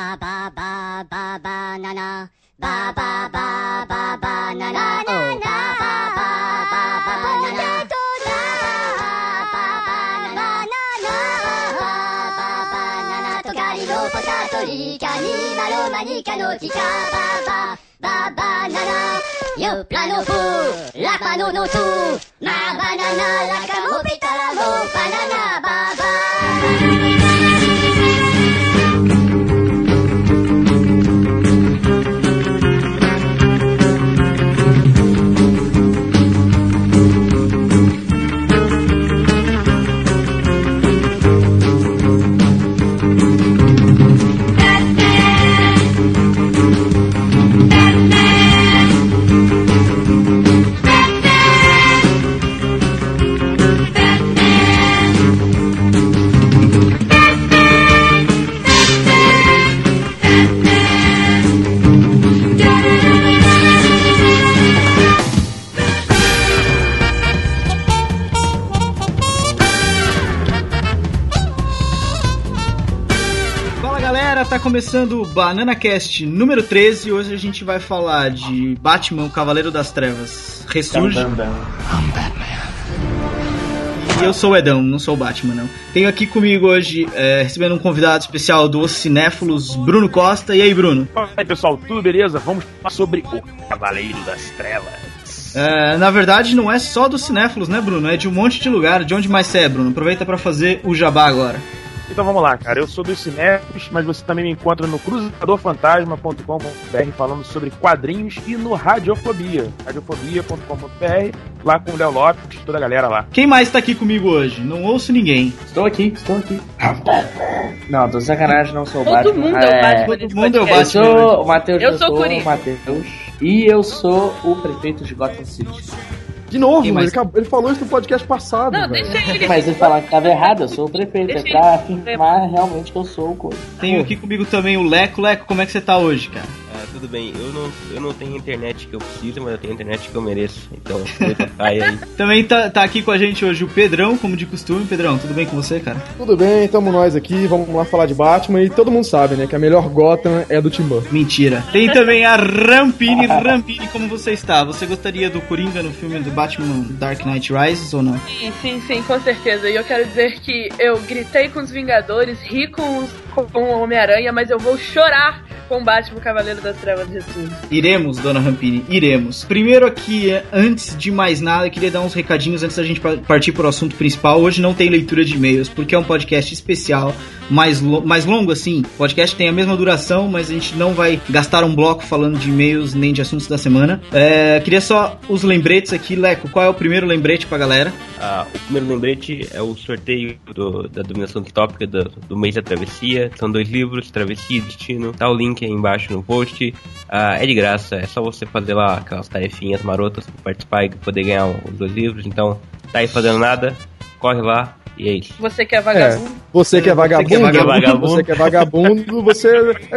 ba ba ba ba banana. Ba ba ba ba banana. Oh, ba ba ba ba banana. Manica nautica, ba ba ba banana. Yo plano fu, la mano no tu. Ma banana, la camo pitalamo, banana, ba ba. Fala começando o Banana Cast número 13. Hoje a gente vai falar de Batman, o Cavaleiro das Trevas. Ressurge. E eu sou o Edão, não sou o Batman, não. Tenho aqui comigo hoje, é, recebendo um convidado especial do Os Cinéfilos, Bruno Costa. E aí, Bruno? Fala aí pessoal, tudo beleza? Vamos falar sobre o Cavaleiro das Trevas. É, na verdade, não é só dos cinéfilos, né, Bruno? É de um monte de lugar. De onde mais você é, Bruno? Aproveita pra fazer o jabá agora. Então vamos lá, cara. Eu sou dos cinéfilos, mas você também me encontra no cruzadorfantasma.com.br falando sobre quadrinhos e no Radiofobia. Radiofobia.com.br, lá com o Léo Lopes, toda a galera lá. Quem mais tá aqui comigo hoje? Não ouço ninguém. Estou aqui, estou aqui. Não, tô sacanagem, não sou o Todo Batman. mundo é o Batman. Todo mundo é o Eu Batman. sou o Matheus, Eu sou o Coringa. o Matheus. E eu sou o prefeito de Gotham City. De novo, mais? ele, acabou- ele falou isso no podcast passado. Não, velho. deixa ele. Mas ele falaram que tava errado, eu sou o prefeito. É Deixa pra ele. afirmar realmente que eu sou o Coringa. Tenho aqui comigo também o Leco. Leco, como é que você tá hoje, cara? Tudo bem, eu não, eu não tenho internet que eu preciso, mas eu tenho internet que eu mereço. Então, sai aí. Também tá, tá aqui com a gente hoje o Pedrão, como de costume. Pedrão, tudo bem com você, cara? Tudo bem, tamo nós aqui, vamos lá falar de Batman. E todo mundo sabe, né, que a melhor Gotham é do Tim Burton. Mentira. Tem também a Rampini. Rampini, como você está? Você gostaria do Coringa no filme do Batman Dark Knight Rises ou não? Sim, sim, sim, com certeza. E eu quero dizer que eu gritei com os Vingadores, ri com, os, com o Homem-Aranha, mas eu vou chorar com o Batman Cavaleiro das Trevas Ressurge. Iremos, dona Rampini, iremos. Primeiro aqui, eh, antes de mais nada, eu queria dar uns recadinhos antes da gente pa- partir para o assunto principal. Hoje não tem leitura de e-mails, porque é um podcast especial, mais, lo- mais longo assim. O podcast tem a mesma duração, mas a gente não vai gastar um bloco falando de e-mails nem de assuntos da semana. É, queria só os lembretes aqui. Leco, qual é o primeiro lembrete pra galera? Ah, o primeiro lembrete é o sorteio do- da dominação tópica do, do mês da travessia. São dois livros, Travessia e Destino. Tá o link aí embaixo no post. Ah, é de graça, é só você fazer lá aquelas tarefinhas marotas pra participar e poder ganhar os dois livros. Então, tá aí fazendo nada, corre lá e é isso. Você que é vagabundo. Você que é vagabundo, que é vagabundo. você que é vagabundo, você.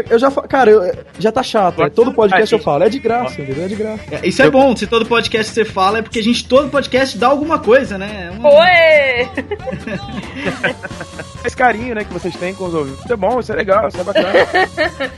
Eu já Cara, eu- já tá chato. É, todo podcast eu falo, é de graça, entendeu? É de graça. É, Isso é bom, se todo podcast você fala, é porque a gente, todo podcast dá alguma coisa, né? É uma- Oi! Esse carinho, né, que vocês têm com os ouvintes. Isso é bom, isso é legal, isso é bacana.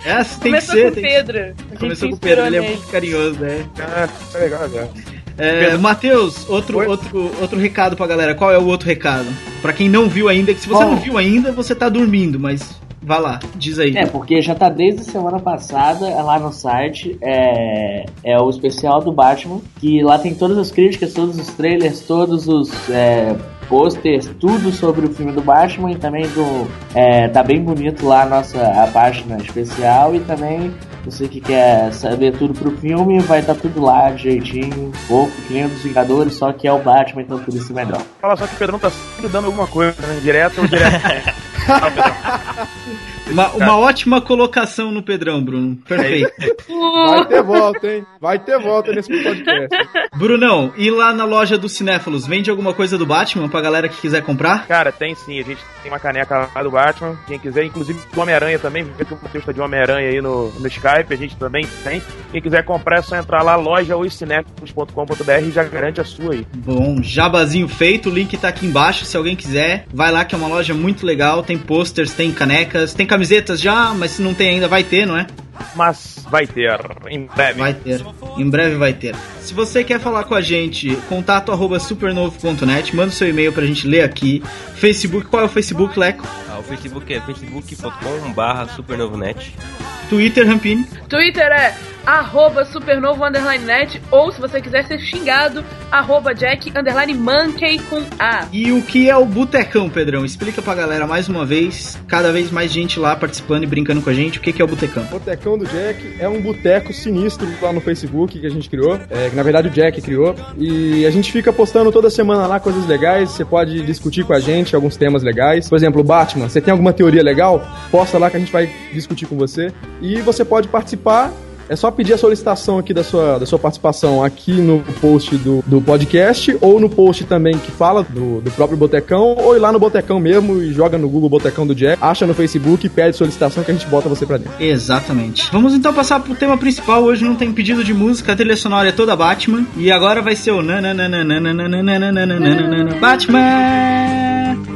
É, tem que Começou ser. com o tem que- Pedro. Começou com o Pedro, ele é muito carinhoso, né? É, isso é legal, legal. É, Matheus, outro, Oi? outro, outro recado pra galera. Qual é o outro recado? Pra quem não viu ainda, que se você Bom. não viu ainda, você tá dormindo, mas vá lá, diz aí. É, porque já tá desde semana passada é lá no site, é, é o especial do Batman, que lá tem todas as críticas, todos os trailers, todos os é, posters, tudo sobre o filme do Batman e também do. É, tá bem bonito lá a nossa a página especial e também você que quer saber tudo pro filme, vai estar tudo lá direitinho, pouco, que nem o dos Vingadores, só que é o Batman, então por isso é melhor. Fala só que o Pedrão tá sempre dando alguma coisa, né? Direto ou direto. Uma, uma ótima colocação no Pedrão, Bruno. Perfeito. Vai ter volta, hein? Vai ter volta nesse podcast. Brunão, e lá na loja dos cinéfilos, vende alguma coisa do Batman pra galera que quiser comprar? Cara, tem sim, a gente tem uma caneca lá do Batman, quem quiser, inclusive do Homem-Aranha também, vê que o Matheus tá de Homem-Aranha aí no, no Skype, a gente também tem. Quem quiser comprar é só entrar lá, loja e já garante a sua aí. Bom, jabazinho feito, o link tá aqui embaixo, se alguém quiser, vai lá que é uma loja muito legal, tem tem posters, tem canecas, tem camisetas já, mas se não tem ainda, vai ter, não é? Mas vai ter em breve. Vai ter. Em breve vai ter. Se você quer falar com a gente, contato arroba supernovo.net, manda seu e-mail pra gente ler aqui. Facebook, qual é o Facebook, Leco? Ah, o Facebook é facebook.com barra supernovonet. Twitter, Rampini. Twitter é arroba supernovo underline net, ou se você quiser ser xingado, arroba jack underline monkey com A. E o que é o Botecão, Pedrão? Explica pra galera mais uma vez, cada vez mais gente lá participando e brincando com a gente, o que que é o Botecão? Botecão do Jack é um boteco sinistro lá no Facebook que a gente criou, é, que na verdade o Jack criou, e a gente fica postando toda semana lá coisas legais, você pode discutir com a gente alguns temas legais. Por exemplo, o Batman, você tem alguma teoria legal? Posta lá que a gente vai discutir com você. E você pode participar é só pedir a solicitação aqui da sua, da sua participação aqui no post do, do podcast ou no post também que fala do, do próprio Botecão ou ir lá no Botecão mesmo e joga no Google Botecão do Jack, acha no Facebook e pede solicitação que a gente bota você pra dentro. Exatamente. Vamos então passar pro tema principal. Hoje não tem pedido de música, a trilha sonora é toda Batman. E agora vai ser o Batman!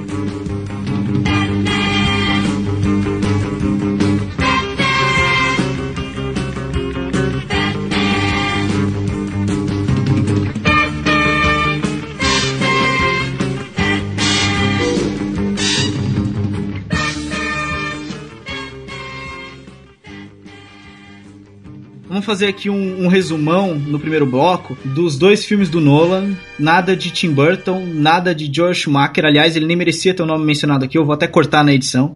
Fazer aqui um, um resumão no primeiro bloco dos dois filmes do Nolan. Nada de Tim Burton, nada de George Schumacher. Aliás, ele nem merecia ter o nome mencionado aqui, eu vou até cortar na edição.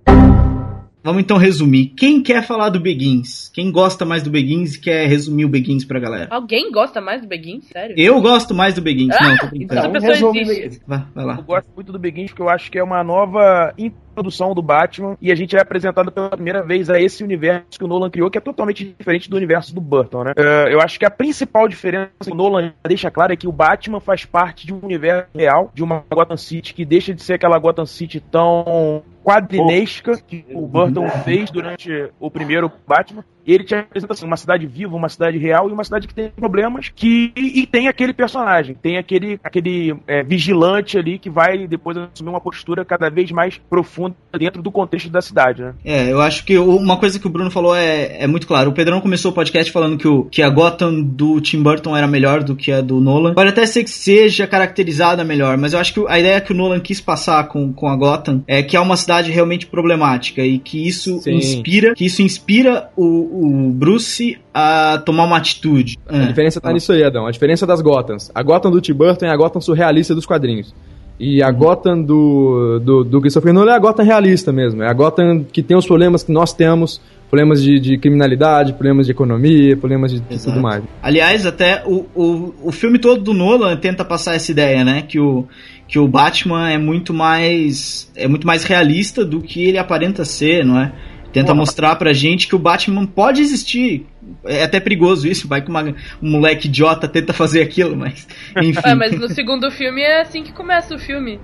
Vamos então resumir. Quem quer falar do Begins? Quem gosta mais do Begins e quer resumir o Begins pra galera? Alguém gosta mais do Begins? Sério? Eu gosto mais do Begins. Ah, Não, tô então brincando. a pessoa resume existe. Vai, vai lá. Eu gosto muito do Begins porque eu acho que é uma nova introdução do Batman e a gente é apresentado pela primeira vez a esse universo que o Nolan criou, que é totalmente diferente do universo do Burton, né? Eh, eu acho que a principal diferença que o Nolan deixa claro é que o Batman faz parte de um universo real, de uma Gotham City que deixa de ser aquela Gotham City tão quadrinesca que o Burton fez durante o primeiro Batman. E ele te apresenta assim, uma cidade viva, uma cidade real e uma cidade que tem problemas que e tem aquele personagem, tem aquele, aquele é, vigilante ali que vai depois assumir uma postura cada vez mais profunda dentro do contexto da cidade, né? É, eu acho que uma coisa que o Bruno falou é, é muito claro. O Pedrão começou o podcast falando que, o, que a Gotham do Tim Burton era melhor do que a do Nolan. Pode até ser que seja caracterizada melhor, mas eu acho que a ideia que o Nolan quis passar com, com a Gotham é que é uma cidade realmente problemática e que isso Sim. inspira, que isso inspira o, o Bruce a tomar uma atitude. A Ah, diferença tá nisso aí, Adão. A diferença das Gothams. A Gotham do Tim Burton é a Gotham surrealista dos quadrinhos. E a Gotham do, do, do Christopher Nolan é a Gotham realista mesmo. É a Gotham que tem os problemas que nós temos. Problemas de, de criminalidade, problemas de economia, problemas de, de tudo mais. Aliás, até o, o, o filme todo do Nolan tenta passar essa ideia, né? Que o, que o Batman é muito mais é muito mais realista do que ele aparenta ser, não é? Tenta mostrar pra gente que o Batman pode existir. É até perigoso isso, vai que uma, um moleque idiota tenta fazer aquilo, mas enfim. Ah, mas no segundo filme é assim que começa o filme.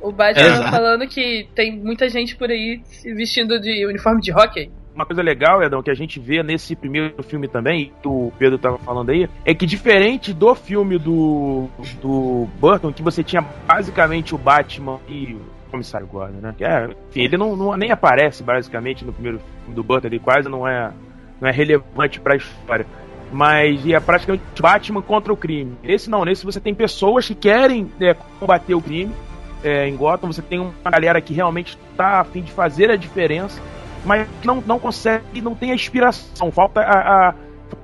O Batman Exato. falando que tem muita gente por aí se vestindo de uniforme de hockey. Uma coisa legal, Edão, que a gente vê nesse primeiro filme também, que o Pedro tava falando aí, é que diferente do filme do, do Burton, que você tinha basicamente o Batman e o Comissário Gordon, né? Que é, enfim, ele não, não- nem aparece basicamente no primeiro filme do Burton, ele quase não é, não é relevante pra história. Mas é praticamente Batman contra o crime. Esse não, nesse você tem pessoas que querem é, combater o crime é, em Gotham, você tem uma galera que realmente tá a fim de fazer a diferença mas não, não consegue, não tem a inspiração. Falta a, a-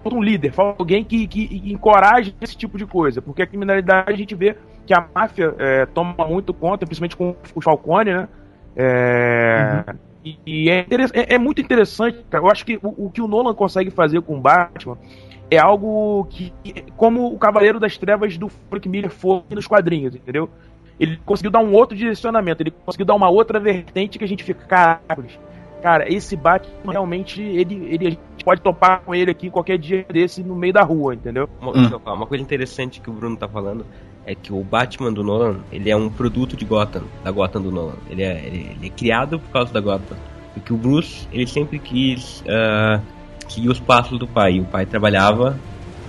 falta um líder, falta alguém que, que encoraje esse tipo de coisa. Porque a criminalidade a gente vê que a máfia é, toma muito conta, principalmente com o Falcone, né? É, E, e é, é- é muito interessante, cara. Eu acho que o, o que o Nolan consegue fazer com o Batman é algo que, como o Cavaleiro das Trevas do Frank Miller foi nos quadrinhos, entendeu? Ele conseguiu dar um outro direcionamento, ele conseguiu dar uma outra vertente que a gente fica, caraca, Cara, esse Batman realmente, ele, ele, a gente pode topar com ele aqui qualquer dia desse no meio da rua, entendeu? Uma, Hum. uma coisa interessante que o Bruno tá falando é que o Batman do Nolan, ele é um produto de Gotham, da Gotham do Nolan. Ele é, ele, ele é criado por causa da Gotham. Porque o Bruce, ele sempre quis ah, seguir os passos do pai. E o pai trabalhava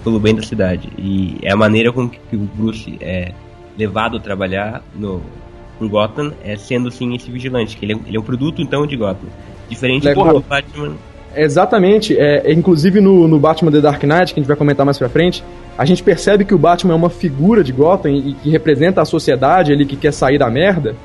pelo bem da cidade. E é a maneira com que o Bruce é levado a trabalhar no, por Gotham é sendo assim esse vigilante, que ele é, ele é um produto então de Gotham. Diferente do Batman. Exatamente, é, inclusive no, no Batman The Dark Knight, que a gente vai comentar mais pra frente, a gente percebe que o Batman é uma figura de Gotham e que representa a sociedade ali que quer sair da merda.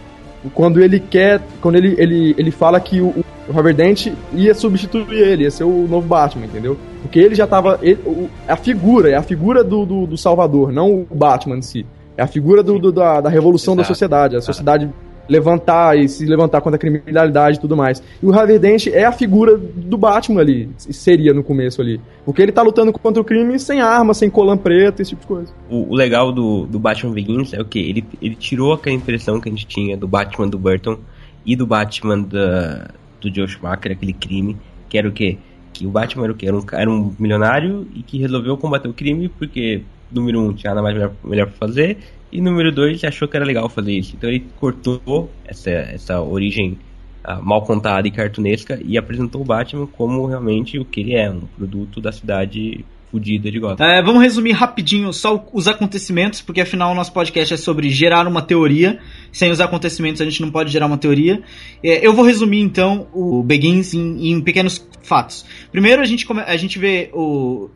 Quando ele quer. Quando ele, ele, ele fala que o, o Robert Dent ia substituir ele, ia ser o novo Batman, entendeu? Porque ele já tava. Ele, o, a figura, é a figura do, do, do, Salvador, não o Batman em si. É a figura do, do da, da revolução Exato. da sociedade. A sociedade levantar e se levantar contra a criminalidade e tudo mais. E o Harvey Dent é a figura do Batman ali, seria no começo ali. Porque ele tá lutando contra o crime sem arma, sem colã preto, esse tipo de coisa. O, o legal do, do Batman Begins é o que? Ele, ele tirou aquela impressão que a gente tinha do Batman do Burton e do Batman da, do Joe Schumacher, aquele crime, que era o quê? Que o Batman era o quê? Era um, era um milionário e que resolveu combater o crime porque, número um, tinha nada mais melhor, melhor pra fazer e número 2, achou que era legal fazer isso. Então ele cortou essa, essa origem uh, mal contada e cartunesca e apresentou o Batman como realmente o que ele é, um produto da cidade fodida de Gotham. É, vamos resumir rapidinho só os acontecimentos, porque afinal o nosso podcast é sobre gerar uma teoria. Sem os acontecimentos a gente não pode gerar uma teoria. É, eu vou resumir então o Begins em, em pequenos fatos. Primeiro a gente, a gente vê o,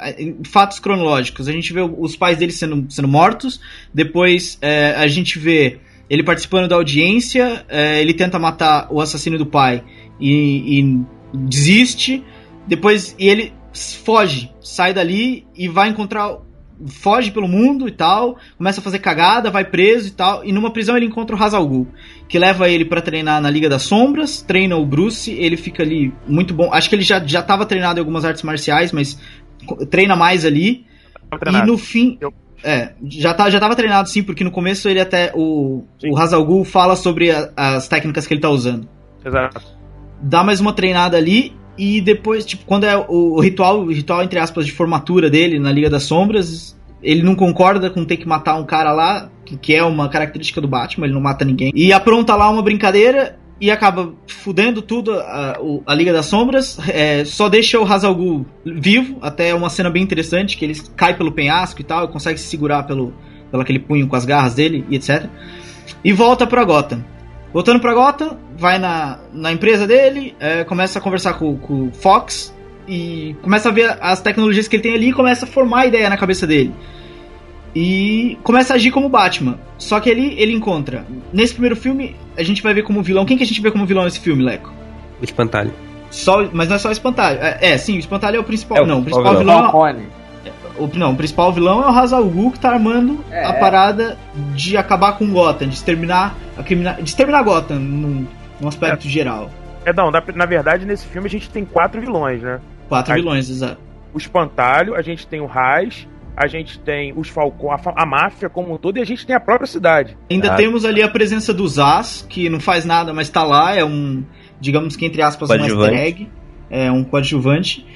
fatos cronológicos. A gente vê os pais dele sendo, sendo mortos. Depois é, a gente vê ele participando da audiência. É, ele tenta matar o assassino do pai e, e desiste. Depois e ele foge, sai dali e vai encontrar. Foge pelo mundo e tal, começa a fazer cagada, vai preso e tal. E numa prisão ele encontra o Hazal Ghul, que leva ele para treinar na Liga das Sombras, treina o Bruce, ele fica ali muito bom. Acho que ele já, já tava treinado em algumas artes marciais, mas treina mais ali. E no fim. Eu... É, já, tá, já tava treinado sim, porque no começo ele até. O, o Hazal Ghul fala sobre a, as técnicas que ele tá usando. Exato. Dá mais uma treinada ali e depois, tipo, quando é o, o ritual, o ritual, entre aspas, de formatura dele na Liga das Sombras, ele não concorda com ter que matar um cara lá, que, é uma característica do Batman, ele não mata ninguém. E apronta lá uma brincadeira e acaba fudendo tudo a, a Liga das Sombras. É, só deixa o Hazal Ghul vivo, até uma cena bem interessante, que ele cai pelo penhasco e tal, e consegue se segurar pelo, pelo aquele punho com as garras dele e etc. E volta pra Gotham. Voltando pra Gotham, vai na, na empresa dele, é, começa a conversar com, com o Fox e começa a ver as tecnologias que ele tem ali e começa a formar a ideia na cabeça dele. E começa a agir como Batman. Só que ele, ele encontra. Nesse primeiro filme, a gente vai ver como vilão. Quem que a gente vê como vilão nesse filme, Leco? O Espantalho. Só, mas não é só o Espantalho. É, é sim, o Espantalho é o principal. É o não, principal o principal vilão. vilão o, não, o principal vilão é o Hazal Ghul que tá armando é, a parada de acabar com Gotham, de exterminar, a crimina... de exterminar Gotham num, num aspecto é. geral. É, não, na, na, verdade nesse filme a gente tem quatro vilões, né? Quatro a, vilões, exato. O Espantalho, a gente tem o Raiz, a gente tem os Falcão, a, a, máfia como um todo e a gente tem a própria cidade. Ainda ah. temos ali a presença do Zaz, que não faz nada, mas tá lá, é um, digamos que entre aspas, um easter egg, é um coadjuvante.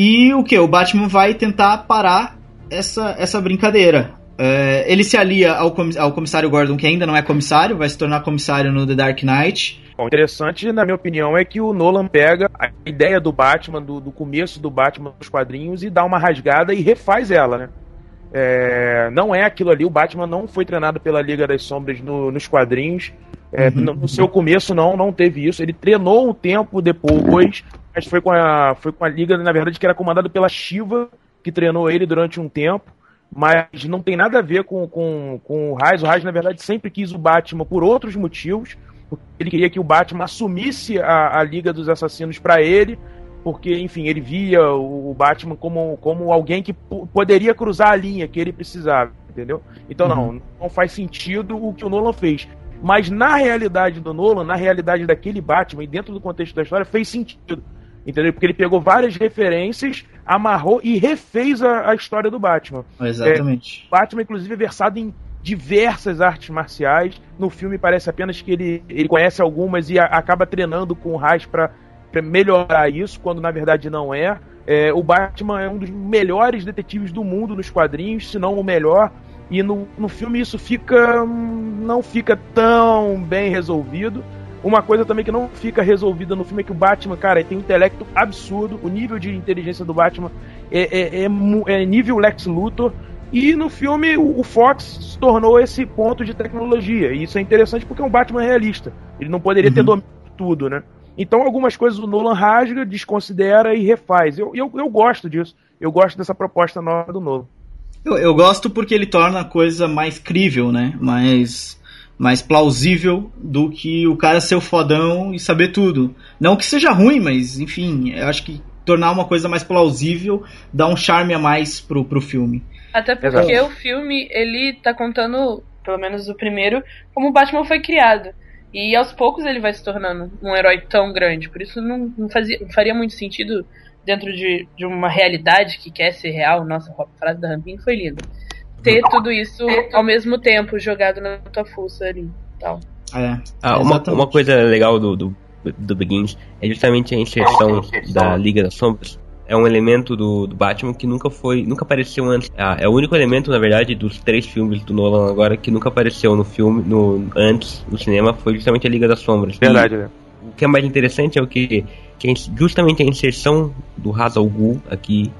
E o que? O Batman vai tentar parar essa, essa brincadeira. É, ele se alia ao, ao comissário Gordon, que ainda não é comissário, vai se tornar comissário no The Dark Knight. Bom, interessante, na minha opinião, é que o Nolan pega a ideia do Batman, do, do começo do Batman dos quadrinhos, e dá uma rasgada e refaz ela, né? É, não é aquilo ali, o Batman não foi treinado pela Liga das Sombras no, nos quadrinhos. É, uhum. no, no, seu começo, não, não teve isso. Ele treinou um tempo depois, mas foi com a, foi com a liga, na verdade, que era comandada pela Shiva, que treinou ele durante um tempo. Mas não tem nada a ver com, com, com o Raiz. O Raiz, na verdade, sempre quis o Batman por outros motivos. Ele queria que o Batman assumisse a, a Liga dos Assassinos para ele, porque, enfim, ele via o, o Batman como, como alguém que poderia cruzar a linha que ele precisava, entendeu? Então, uhum. não, não faz sentido o que o Nolan fez. Mas na realidade do Nolan, na realidade daquele Batman, e dentro do contexto da história, fez sentido. Entendeu? Porque ele pegou várias referências, amarrou e refez a, a história do Batman. Exatamente. É, Batman, inclusive, é versado em diversas artes marciais. No filme parece apenas que ele, ele conhece algumas e a, acaba treinando com o Raiz para melhorar isso, quando na verdade não é. é. O Batman é um dos melhores detetives do mundo nos quadrinhos, se não o melhor. E no, no filme isso fica. não fica tão bem resolvido. Uma coisa também que não fica resolvida no filme é que o Batman, cara, tem um intelecto absurdo. O nível de inteligência do Batman é, é, é, é nível Lex Luthor. E no filme o Fox se tornou esse ponto de tecnologia. E isso é interessante porque é um Batman realista. Ele não poderia uhum. ter domínio de tudo, né? Então algumas coisas o Nolan rasga, desconsidera e refaz. Eu, eu, eu gosto disso. Eu gosto dessa proposta nova do Nolan. Eu, eu gosto porque ele torna a coisa mais crível, né? Mais, mais plausível do que o cara ser o fodão e saber tudo. Não que seja ruim, mas enfim, eu acho que tornar uma coisa mais plausível dá um charme a mais pro, pro filme. Até porque Exato. o filme, ele tá contando, pelo menos o primeiro, como o Batman foi criado. E aos poucos ele vai se tornando um herói tão grande. Por isso não, não, fazia, não faria muito sentido dentro de, de uma realidade que quer ser real. Nossa, a frase da Rampin foi linda. Ter tudo isso ao mesmo tempo jogado na tua fuça ali tal. É, ah, uma, uma coisa legal do, do, do Begins é justamente a inserção da Liga das Sombras é um elemento do, do, Batman que nunca foi, nunca apareceu antes. Ah, é o único elemento, na verdade, dos três filmes do Nolan agora que nunca apareceu no filme, no antes no cinema, foi justamente a Liga das Sombras. Verdade, né? O que é mais interessante é o que, que é justamente a inserção do Ra's al Ghul aqui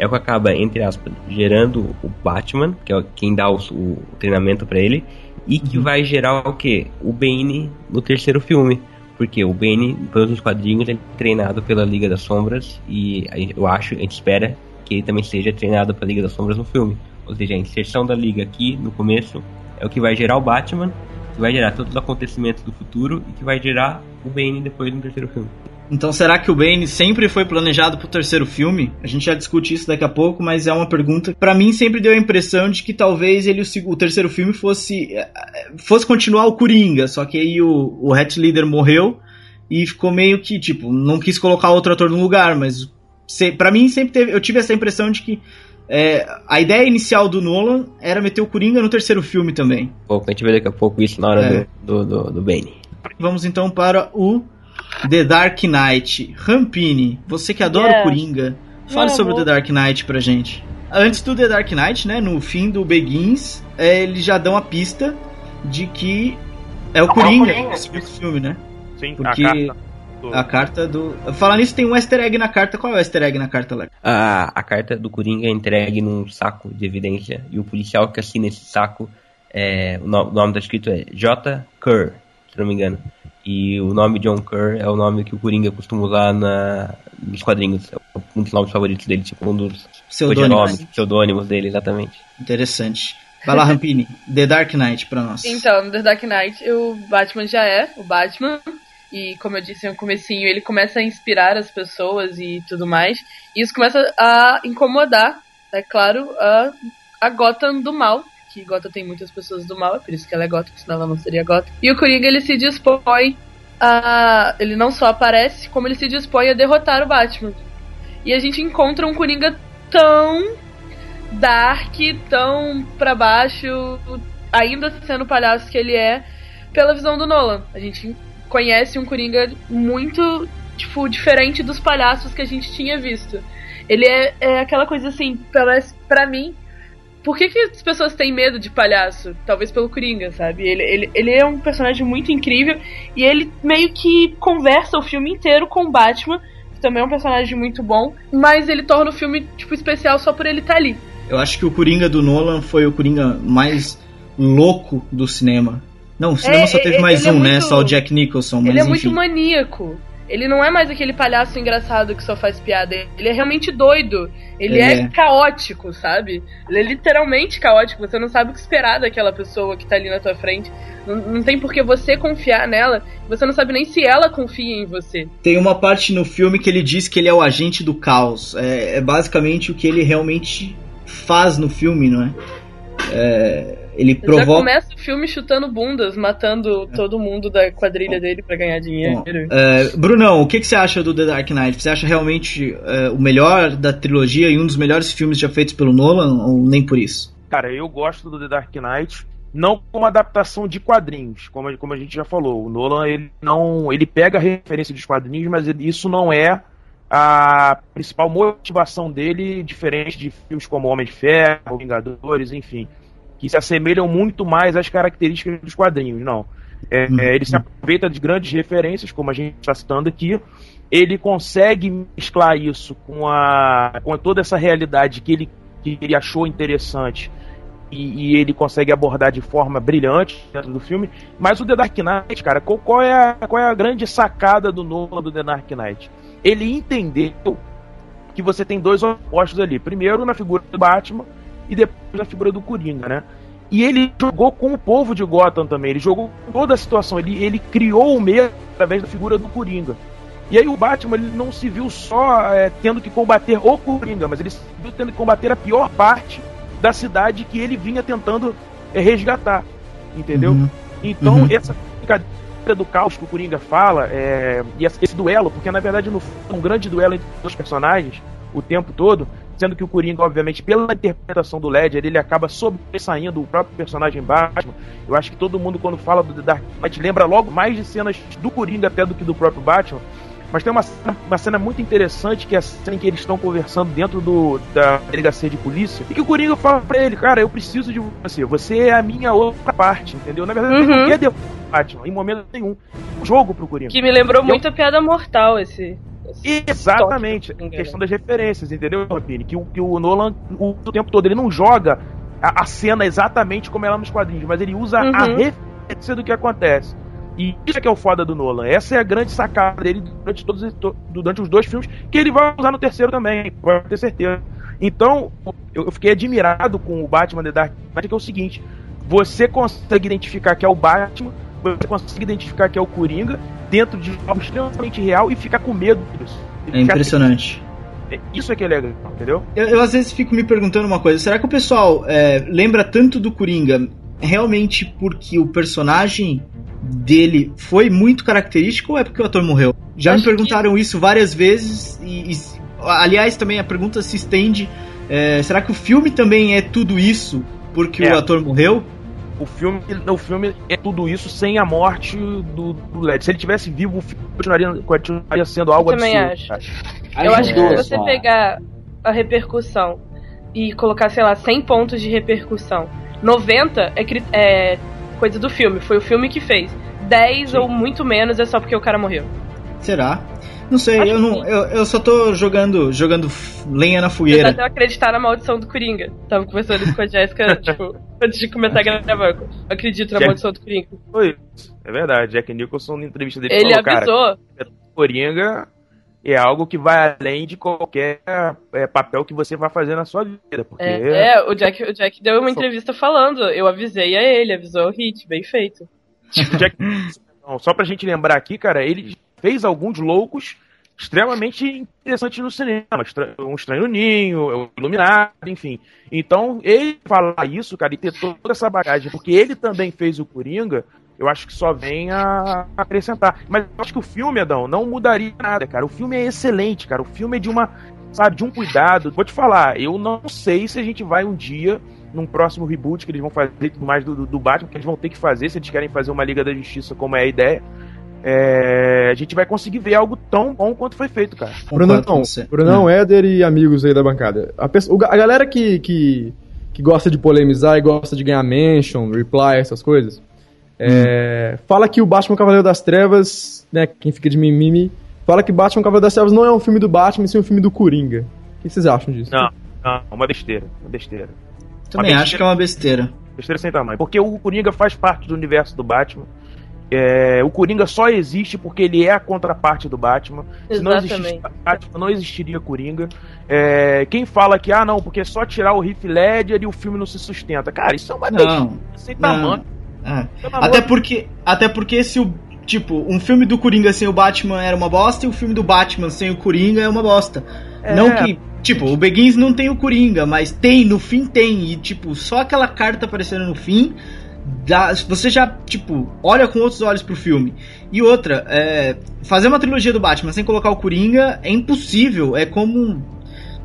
é o que acaba, entre aspas, gerando o Batman, que é quem dá o, o treinamento para ele, e que uhum. vai gerar o que? O Bane no terceiro filme. Porque o Bane, todos os quadrinhos, ele é treinado pela Liga das Sombras e eu acho, a gente espera que ele também seja treinado pela Liga das Sombras no filme. Ou seja, a inserção da Liga aqui no começo é o que vai gerar o Batman, que vai gerar todos os acontecimentos do futuro e que vai gerar o Bane depois no terceiro filme. Então será que o Bane sempre foi planejado pro terceiro filme? A gente já discute isso daqui a pouco, mas é uma pergunta. Para mim sempre deu a impressão de que talvez ele o, terceiro filme fosse eh, fosse continuar o Coringa, só que aí o, o Hat Leader morreu e ficou meio que tipo não quis colocar outro ator no lugar, mas para mim sempre teve, eu tive essa impressão de que é, a ideia inicial do Nolan era meter o Coringa no terceiro filme também. Pouco, a gente vê daqui a pouco isso na hora é. do, do, do, do Bane. Vamos então para o The Dark Knight. Rampini, você que adora yeah. o Coringa, fale sobre o The Dark Knight pra gente. Antes do The Dark Knight, né, no fim do Begins, é, eles já dão a pista de que é o Coringa, é o filme, né? Sim, Porque a carta. Do... A carta do. Falar nisso, tem um easter egg na carta. Qual é o easter egg na carta, Leco? A, a carta do Coringa é entregue num saco de evidência. E o policial que assina esse saco, é, o, nome, o nome tá escrito é J. Kerr, se não me engano. E o nome John Kerr é o nome que o Coringa costuma usar na, nos quadrinhos. É um dos nomes favoritos dele, tipo um dos pseudônimos, pseudônimos dele, exatamente. Interessante. Vai lá, Rampini. The Dark Knight pra nós. Então, The Dark Knight, o Batman já é o Batman. E como eu disse no comecinho, ele começa a inspirar as pessoas e tudo mais. E isso começa a incomodar, é claro, a, a Gotham do mal, que Gotham tem muitas pessoas do mal, é por isso que ela é Gotham, senão ela não seria Gotham. E o Coringa ele se dispõe a. Ele não só aparece, como ele se dispõe a derrotar o Batman. E a gente encontra um Coringa tão dark, tão pra baixo, ainda sendo o palhaço que ele é, pela visão do Nolan. A gente conhece um Coringa muito, tipo, diferente dos palhaços que a gente tinha visto. Ele é, é aquela coisa assim, parece, pra mim, por que, que as pessoas têm medo de palhaço? Talvez pelo Coringa, sabe? Ele, ele, ele é um personagem muito incrível e ele meio que conversa o filme inteiro com o Batman, que também é um personagem muito bom, mas ele torna o filme, tipo, especial só por ele estar tá ali. Eu acho que o Coringa do Nolan foi o Coringa mais louco do cinema. Não, o cinema é, só teve mais um, é muito, né? Só o Jack Nicholson. Ele é enfim. muito maníaco. Ele não é mais aquele palhaço engraçado que só faz piada. Ele é realmente doido. Ele é, é caótico, sabe? Ele é literalmente caótico. Você não sabe o que esperar daquela pessoa que tá ali na tua frente. Não, não tem por que você confiar nela. Você não sabe nem se ela confia em você. Tem uma parte no filme que ele diz que ele é o agente do caos. É, é basicamente o que ele realmente faz no filme, não é? É, ele provoca. Já começa o filme chutando bundas, matando todo mundo da quadrilha dele para ganhar dinheiro. É, Brunão, o que, que, você acha do The Dark Knight? Você acha realmente é, o melhor da trilogia e um dos melhores filmes já feitos pelo Nolan, ou nem por isso? Cara, eu gosto do The Dark Knight não como adaptação de quadrinhos, como, como a gente já falou. O Nolan ele não, ele pega a referência dos quadrinhos, mas ele, isso não é a principal motivação dele, diferente de filmes como Homem de Ferro, Vingadores, enfim que se assemelham muito mais às características dos quadrinhos, não. É, uhum. ele se aproveita de grandes referências, como a gente está citando aqui. Ele consegue mesclar isso com, a, com toda essa realidade que ele que ele achou interessante e, e, ele consegue abordar de forma brilhante dentro do filme. Mas o The Dark Knight, cara, qual, qual, é, a, qual é a grande sacada do Nolan do The Dark Knight? Ele entendeu que você tem dois opostos ali. Primeiro na figura do Batman e depois na figura do Coringa, né? E ele jogou com o povo de Gotham também. Ele jogou com toda a situação. Ele, ele criou o medo através da figura do Coringa. E aí o Batman ele não se viu só é, tendo que combater o Coringa, mas ele se viu tendo que combater a pior parte da cidade que ele vinha tentando é, resgatar. Entendeu? Uhum. Então, uhum. essa brincadeira do caos que o Coringa fala, é, e esse duelo, porque na verdade no um grande duelo entre os personagens o tempo todo, sendo que o Coringa, obviamente, pela interpretação do Ledger, ele acaba sobressaindo o próprio personagem Batman. Eu acho que todo mundo, quando fala do The Dark Knight, lembra logo mais de cenas do Coringa até do que do próprio Batman. Mas tem uma, uma cena muito interessante que é a cena em que eles estão conversando dentro do, da delegacia de polícia e que o Coringa fala pra ele, cara, eu preciso de você, você é a minha outra parte, entendeu? Na verdade, uhum. ele não quer derrubar Batman em momento nenhum. Um jogo pro Coringa. Que me lembrou muito a piada mortal esse. Exatamente, em questão das referências, entendeu, Rapini? Que, que o Nolan, o, o tempo todo, ele não joga a, a, cena exatamente como ela é nos quadrinhos, mas ele usa uhum. a referência do que acontece. E isso é que é o foda do Nolan. Essa é a grande sacada dele durante, todos, durante os dois filmes, que ele vai usar no terceiro também, pode ter certeza. Então, eu fiquei admirado com o Batman The Dark Knight, que é o seguinte: você consegue identificar que é o Batman, você consegue identificar que é o Coringa, dentro de algo extremamente real e ficar com medo disso. É impressionante. É, isso é que é legal, entendeu? Eu, eu, às vezes fico me perguntando uma coisa: será que o pessoal é, lembra tanto do Coringa realmente porque o personagem dele foi muito característico ou é porque o ator morreu? Já Acho me perguntaram que... isso várias vezes e, e, aliás, também a pergunta se estende: é, será que o filme também é tudo isso porque é. o ator morreu? O filme, o filme é tudo isso sem a morte do, do Led. Se ele tivesse vivo, o filme continuaria, continuaria sendo algo Eu também acho. Eu acho que se você pegar a repercussão e colocar, sei lá, 100 pontos de repercussão, 90 é, é coisa do filme, foi o filme que fez. 10 Sim. ou muito menos é só porque o cara morreu. Será? Não sei, eu, não, eu, eu só tô jogando jogando lenha na fogueira. Eu acreditar na maldição do Coringa. Tava conversando isso com a Jéssica, tipo, antes de começar a gravar. Eu acredito na Jack... maldição do Coringa. Foi isso. É verdade. Jack Nicholson, na entrevista dele, Ele falou, avisou. Cara, Coringa é algo que vai além de qualquer é, papel que você vai fazer na sua vida. Porque... É, é, o, Jack, o Jack deu uma entrevista falando. Eu avisei a ele, avisou o Hit, bem feito. O Jack, só pra gente lembrar aqui, cara, ele fez alguns loucos extremamente interessantes no cinema. Um Estranho Ninho, Iluminado, enfim. Então, ele falar isso, cara, e ter toda essa bagagem, porque ele também fez o Coringa, eu acho que só vem a acrescentar. Mas eu acho que o filme, Adão, não mudaria nada, cara. O filme é excelente, cara. O filme é de uma, sabe, de um cuidado. Vou te falar, eu não sei se a gente vai um dia num próximo reboot que eles vão fazer mais do, do Batman, que eles vão ter que fazer se eles querem fazer uma Liga da Justiça como é a ideia é, a gente vai conseguir ver algo tão bom quanto foi feito, cara. Brunão, Brunão hum. Éder e amigos aí da bancada. A, pessoa, a galera que, que, que, gosta de polemizar e gosta de ganhar mention, reply, essas coisas, é, hum. fala que o Batman Cavaleiro das Trevas, né, quem fica de mimimi, fala que Batman Cavaleiro das Trevas não é um filme do Batman, sim um filme do Coringa. O que vocês acham disso? Não, não, uma besteira, uma besteira. Também uma acho que é uma besteira. Besteira sem tamanho. Porque o Coringa faz parte do universo do Batman. É, o Coringa só existe porque ele é a contraparte do Batman. Exatamente. Se não existisse Batman, não existiria Coringa. É, quem fala que, ah, não, porque é só tirar o Heath Ledger e o filme não se sustenta. Cara, isso é uma não, sem tamanho. É. Até porque, até porque se o tipo, um filme do Coringa sem o Batman era uma bosta e o filme do Batman sem o Coringa é uma bosta. É. Não que, tipo, o Begins não tem o Coringa, mas tem, no fim tem. E, tipo, só aquela carta aparecendo no fim dá, você já, tipo, olha com outros olhos pro filme. E outra, é, fazer uma trilogia do Batman sem colocar o Coringa é impossível. É como,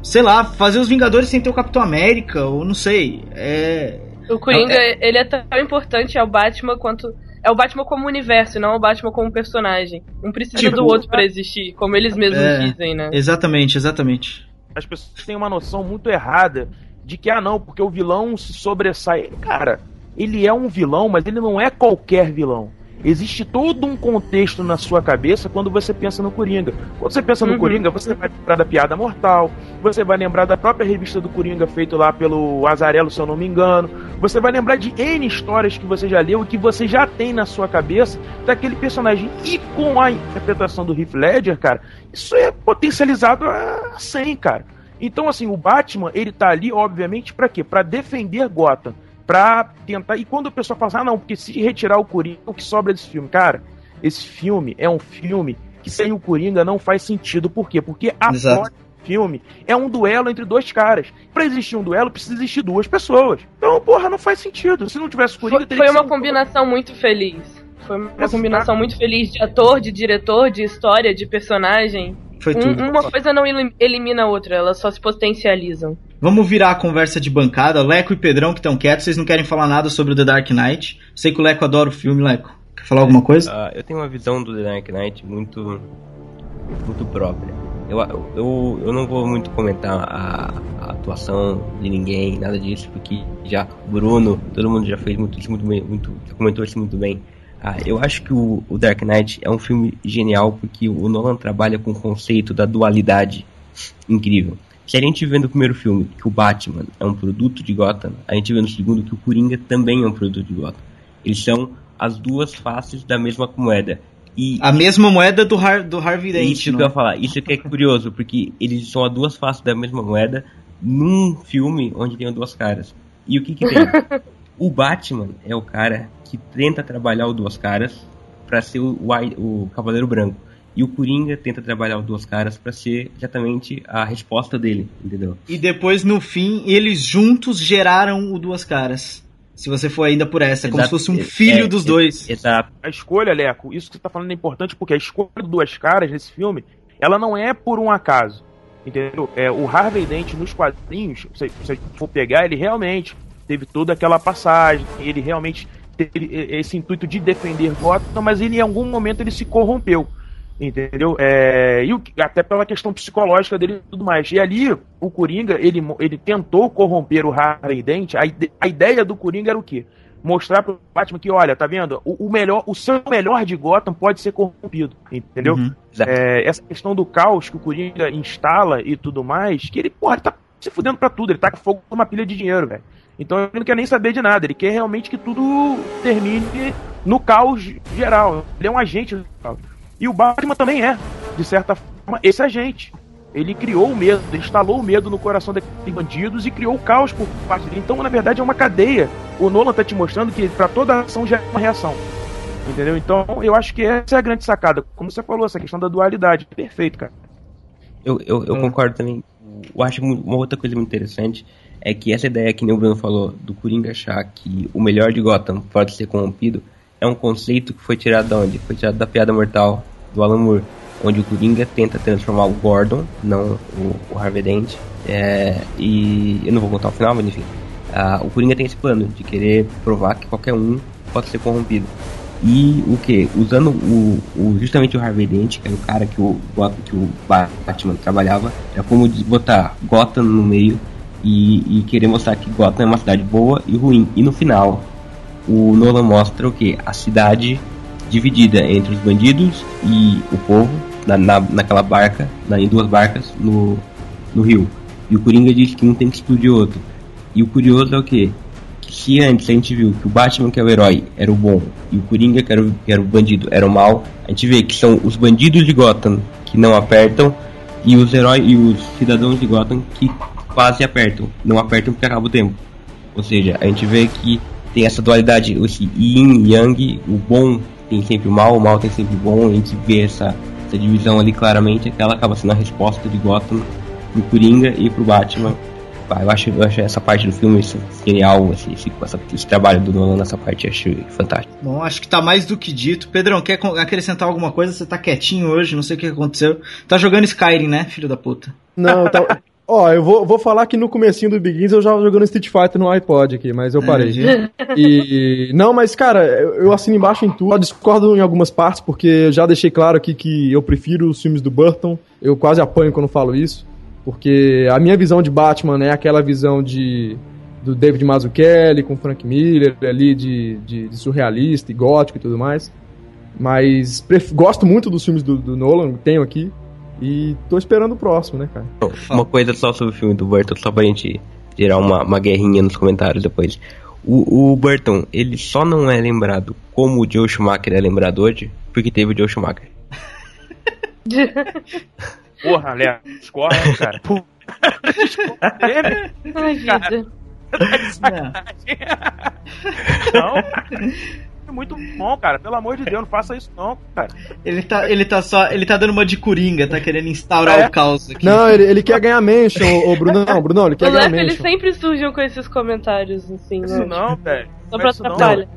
sei lá, fazer os Vingadores sem ter o Capitão América, ou não sei. É. O Coringa, é, ele é tão importante ao Batman quanto. É o Batman como universo, não o Batman como personagem. Um precisa tipo, do outro para existir, como eles mesmos é, dizem, né? Exatamente, exatamente. As pessoas têm uma noção muito errada de que, ah, não, porque o vilão se sobressai. Cara, ele é um vilão, mas ele não é qualquer vilão. Existe todo um contexto na sua cabeça quando você pensa no Coringa. Quando você pensa no Uhum. Coringa, você vai lembrar da Piada Mortal, você vai lembrar da própria revista do Coringa feito lá pelo Azarello, se eu não me engano. Você vai lembrar de N histórias que você já leu e que você já tem na sua cabeça daquele personagem. E com a interpretação do Heath Ledger, cara, isso é potencializado a 100, cara. Então, assim, o Batman, ele tá ali, obviamente, pra quê? Pra defender Gotham. Pra tentar. E quando o pessoal fala assim, ah, não, porque se retirar o Coringa, o que sobra desse filme? Cara, esse filme é um filme que sem o Coringa não faz sentido. Por quê? Porque a plot do filme é um duelo entre dois caras. Pra existir um duelo, precisa existir duas pessoas. Então, porra, não faz sentido. Se não tivesse Coringa, Foi, teria foi que uma ser um- combinação muito feliz. Foi uma Exato. combinação muito feliz de ator, de diretor, de história, de personagem. Foi Um- tudo. uma coisa não elim- elimina a outra, elas só se potencializam. Vamos virar a conversa de bancada. Leco e Pedrão que estão quietos, vocês não querem falar nada sobre o The Dark Knight. Sei que o Leco adora o filme, Leco. Quer falar alguma coisa? Ah, eu tenho uma visão do The Dark Knight muito muito própria. Eu, eu, eu não vou muito comentar a, a atuação de ninguém, nada disso, porque já o Bruno, todo mundo já fez muito isso muito bem, muito, já comentou isso muito bem. Ah, eu acho que o, o Dark Knight é um filme genial porque o Nolan trabalha com o conceito da dualidade incrível. Se a gente vê no primeiro filme que o Batman é um produto de Gotham, a gente vê no segundo que o Coringa também é um produto de Gotham. Eles são as duas faces da mesma moeda. E A mesma moeda do, Har do Harvey é Dent, isso que eu não ia falar. Isso que é curioso, porque eles são as duas faces da mesma moeda num filme onde tem duas caras. E o que que tem? o Batman é o cara que tenta trabalhar o duas caras pra ser o, o Cavaleiro Branco. E o Coringa tenta trabalhar o duas caras pra ser exatamente a resposta dele, entendeu? E depois, no fim, eles juntos geraram o Duas Caras. Se você for ainda por essa, é como se fosse um É- filho é- dos é- dois. Exato. A escolha, Leco, isso que você tá falando é importante porque a escolha do Duas Caras nesse filme, ela não é por um acaso. Entendeu? É, o Harvey Dent nos quadrinhos, se gente for pegar, ele realmente teve toda aquela passagem, ele realmente teve esse intuito de defender Gotham, mas ele em algum momento ele se corrompeu. Entendeu? É, e o até pela questão psicológica dele e tudo mais. E ali, o Coringa, ele, ele tentou corromper o Harvey Dent. A, ide- a ideia do Coringa era o quê? Mostrar pro Batman que, olha, tá vendo? O, o melhor, o seu melhor de Gotham pode ser corrompido. Entendeu? Uhum. É, essa questão do caos que o Coringa instala e tudo mais, que ele, porra, ele tá se fudendo pra tudo, ele tá com fogo numa pilha de dinheiro, velho. Então ele não quer nem saber de nada, ele quer realmente que tudo termine no caos geral. Ele é um agente do caos. E o Batman também é, de certa forma, esse agente. Ele criou o medo, ele instalou o medo no coração daqueles bandidos e criou o caos por parte dele. Então, na verdade, é uma cadeia. O Nolan tá te mostrando que pra toda ação já é uma reação. Entendeu? Então, eu acho que essa é a grande sacada. Como você falou, essa questão da dualidade. Perfeito, cara. Eu, eu, eu concordo também. Eu acho uma outra coisa muito interessante é que essa ideia que o Bruno falou do Coringa achar que o melhor de Gotham pode ser corrompido é um conceito que foi tirado da onde? Foi tirado da piada mortal do Alan Moore, onde o Coringa tenta transformar o Gordon, não o, o Harvey Dent, é, e eu não vou contar o final, mas enfim, o Coringa tem esse plano de querer provar que qualquer um pode ser corrompido. E o que? Usando o, o- justamente o Harvey Dent, que era o cara que o, que o Batman trabalhava, era como botar Gotham no meio e, e querer mostrar que Gotham é uma cidade boa e ruim. E no final, o Nolan mostra o que? A cidade dividida entre os bandidos e o povo, na, na, naquela barca, na, em duas barcas no, no rio. E o Coringa diz que um tem que explodir o outro. E o curioso é o que? Se antes a gente viu que o Batman, que é o herói, era o bom, e o Coringa, que era o, que era o bandido, era o mal, a gente vê que são os bandidos de Gotham que não apertam e os heróis e os cidadãos de Gotham que quase apertam. Não apertam porque acaba o tempo. Ou seja, a gente vê que tem essa dualidade, esse yin yang, o bom tem sempre o mal, o mal tem sempre o bom, a gente vê essa, essa divisão ali claramente, que ela acaba sendo a resposta de Gotham pro Coringa e pro Batman. Pá, eu, acho, eu acho essa parte do filme isso, genial, esse, esse, essa- esse trabalho do Nolan nessa parte, eu acho fantástico. Bom, acho que tá mais do que dito. Pedrão, quer acrescentar alguma coisa? Você tá quietinho hoje, não sei o que aconteceu. Tá jogando Skyrim, né, filho da puta? Não, tá. Ó, eu vou, vou falar que no comecinho do Begins eu já jogando Street Fighter no iPod aqui, mas eu parei. É, E. Não, mas cara, eu, eu assino embaixo em tudo. Eu discordo em algumas partes, porque eu já deixei claro aqui que eu prefiro os filmes do Burton. Eu quase apanho quando falo isso. Porque a minha visão de Batman é aquela visão de. Do David Mazzucchelli com Frank Miller ali de, de, de surrealista e gótico e tudo mais. Mas pref- gosto muito dos filmes do, do Nolan, tenho aqui. E tô esperando o próximo, né, cara? Uma coisa só sobre o filme do Burton, só pra gente gerar uma, uma guerrinha nos comentários depois. O, o Burton, ele só não é lembrado como o Joe Schumacher é lembrado hoje, porque teve o Joe Schumacher. Porra, Léo, né, cara. Ai, vida. Não. Muito bom, cara. Pelo amor de Deus, não faça isso não, cara. Ele tá, ele tá só. Ele tá dando uma de coringa, tá querendo instaurar É? o caos aqui. Não, ele, ele quer ganhar mention, ô Brunão, Brunão, ele quer O ganhar eles mention. sempre surgem com esses comentários, assim, Isso né? não, velho. Só pra Isso não. atrapalhar.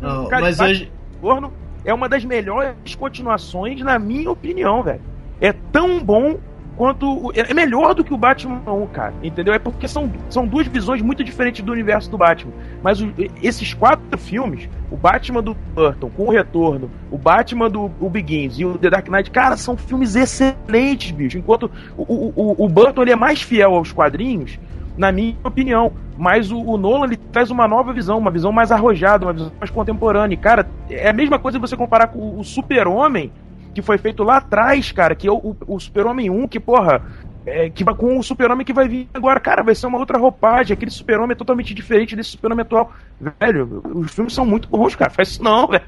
Não, Cara, mas hoje. Corno é uma das melhores continuações, na minha opinião, velho. É tão bom quanto. o- É melhor do que o Batman 1, cara. Entendeu? É porque são, são duas visões muito diferentes do universo do Batman. Mas o- esses quatro filmes, o Batman do Burton com o Retorno, o Batman do o Begins e o The Dark Knight, cara, são filmes excelentes, bicho. Enquanto o, o, o- Burton ele é mais fiel aos quadrinhos, na minha opinião. Mas o, o Nolan ele traz uma nova visão, uma visão mais arrojada, uma visão mais contemporânea. E, cara, é a mesma coisa você comparar com o, Super-Homem, que foi feito lá atrás, cara, que é o, o, o Super-Homem 1, que, porra, é, que vai com o Super-Homem que vai vir agora, cara, vai ser uma outra roupagem. Aquele Super-Homem é totalmente diferente desse Super-Homem atual. Velho, os filmes são muito bons, cara. Faz isso não, velho.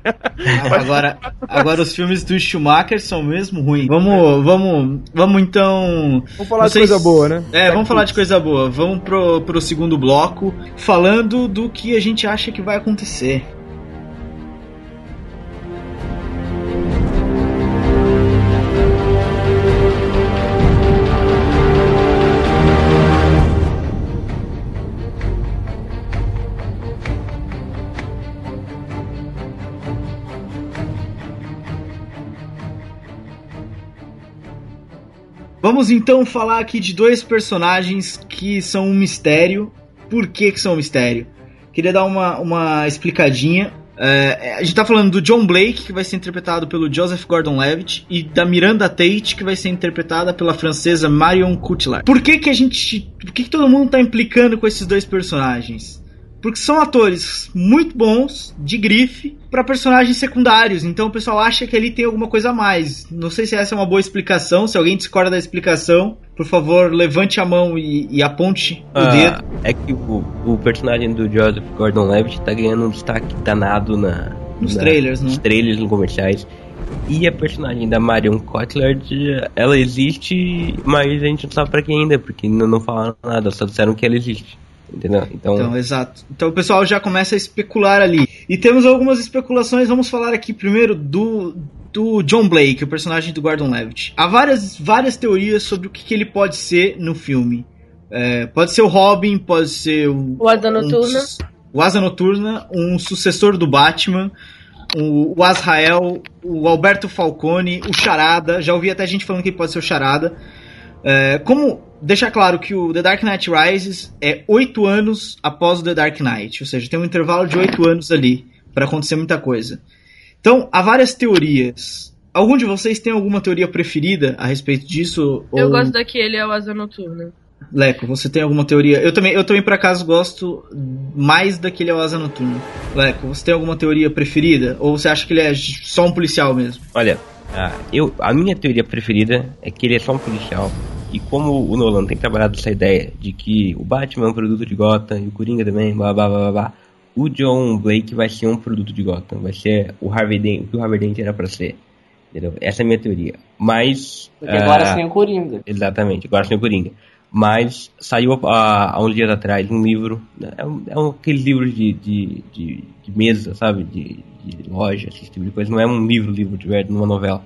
Agora, agora os filmes do Schumacher são mesmo ruins. Vamos, vamos, vamos então. Vamos falar Vocês- de coisa boa, né? É, vamos falar de coisa boa. Vamos pro, pro segundo bloco, falando do que a gente acha que vai acontecer. Vamos então falar aqui de dois personagens que são um mistério. Por que, que são um mistério? Queria dar uma, uma explicadinha. É, a gente tá falando do John Blake, que vai ser interpretado pelo Joseph Gordon-Levitt, e da Miranda Tate, que vai ser interpretada pela francesa Marion Cotillard. Por que que a gente... Por que que todo mundo tá implicando com esses dois personagens? Porque são atores muito bons, de grife, para personagens secundários. Então o pessoal acha que ali tem alguma coisa a mais. Não sei se essa é uma boa explicação. Se alguém discorda da explicação, por favor, levante a mão e, e aponte o Ah, dedo. é que o, o personagem do Joseph Gordon-Levitt tá ganhando um destaque danado na, Nos na- trailers, né? nos trailers, nos comerciais. E a personagem da Marion Cotillard, ela existe, mas a gente não sabe pra quem ainda, porque não, não falaram nada, só disseram que ela existe. Entendeu? Então, Então, exato. Então o pessoal já começa a especular ali. E temos algumas especulações. Vamos falar aqui primeiro do, do John Blake, o personagem do Gordon Levitt. Há várias, várias teorias sobre o que, que ele pode ser no filme. É, pode ser o Robin, pode ser o. O Asa um Noturna. su- o Asa Noturna, um sucessor do Batman. O, o Azrael, o Alberto Falcone, o Charada. Já ouvi até gente falando que ele pode ser o Charada. É, como deixar claro que o The Dark Knight Rises é oito anos após o The Dark Knight, ou seja, tem um intervalo de oito anos ali para acontecer muita coisa. Então, há várias teorias. Algum de vocês tem alguma teoria preferida a respeito disso? Eu Ou- gosto daquele, é o Asa Noturna. Leco, você tem alguma teoria? Eu também, eu também por acaso gosto mais daquele Asa Noturna. Leco, você tem alguma teoria preferida? Ou você acha que ele é só um policial mesmo? olha, ah, eu, a minha teoria preferida é que ele é só um policial. E como o Nolan tem trabalhado essa ideia de que o Batman é um produto de Gotham e o Coringa também, blá blá blá blá, blá o John Blake vai ser um produto de Gotham, vai ser o Harvey Dent, o que o Harvey Dent era pra ser. Entendeu? Essa é a minha teoria. Mas. Porque agora ah, sem o Coringa. Exatamente, agora sem o Coringa. Mas saiu há, há uns dias atrás um livro, né, é, um, é um, aqueles livros de, de, de, de mesa, sabe? De, de loja, esse tipo de coisa. Não é um livro, livro de verdade, numa novela.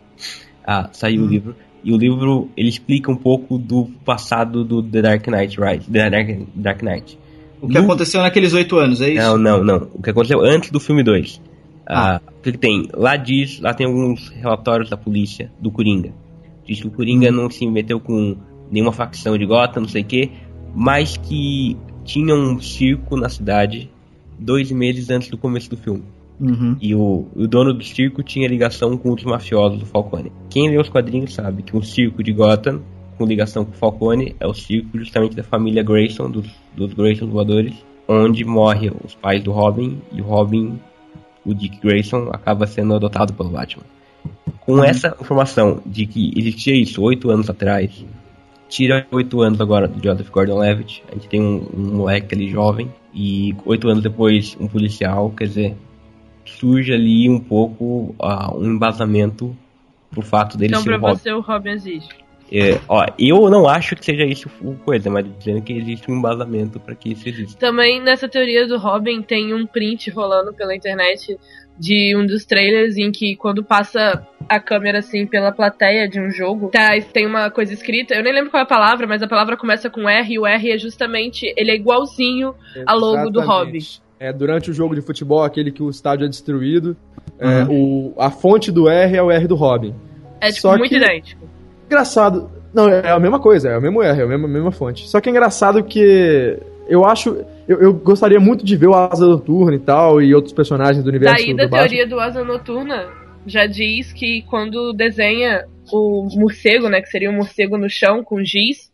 Ah, saiu o livro. E o livro, ele explica um pouco do passado do The Dark Knight Rise, The Dark, Dark Knight. O que No- aconteceu naqueles oito anos, é isso? Não, não, não. O que aconteceu antes do filme 2. Ah. Ah, o que que tem? Lá diz, lá tem alguns relatórios da polícia, do Coringa. Diz que o Coringa não se meteu com nenhuma facção de Gotham, não sei o quê, mas que tinha um circo na cidade dois meses antes do começo do filme. Uhum. E o, o dono do circo tinha ligação com os mafiosos do Falcone. Quem lê os quadrinhos sabe que o circo de Gotham, com ligação com o Falcone, é o circo justamente da família Grayson, dos, dos Grayson voadores, onde morre os pais do Robin, e o Robin o Dick Grayson acaba sendo adotado pelo Batman. Com essa informação de que existia isso oito anos atrás, tira oito anos agora do Joseph Gordon-Levitt, a gente tem um, um moleque ali jovem, e oito anos depois um policial, quer dizer, surge ali um pouco uh, um embasamento pro fato dele Então ser pra o Robin. você o Robin existe. É, ó, eu não acho que seja isso o coisa, mas dizendo que existe um embasamento para que isso exista. Também nessa teoria do Robin tem um print rolando pela internet de um dos trailers em que quando passa a câmera assim pela plateia de um jogo, tá, tem uma coisa escrita, eu nem lembro qual é a palavra, mas a palavra começa com R e o R é justamente, ele é igualzinho a logo do Robin. É, durante o jogo de futebol, aquele que o estádio é destruído, é, Uhum. o, a fonte do R é o R do Robin. É tipo Só muito que- idêntico. Engraçado. Não, é a mesma coisa, é o mesmo R, é a mesma, mesma fonte. Só que é engraçado que eu acho. Eu, eu gostaria muito de ver o Asa Noturna e tal, e outros personagens do universo Daí do da Batman. teoria do Asa Noturna já diz que quando desenha o morcego, né, que seria um morcego no chão com giz,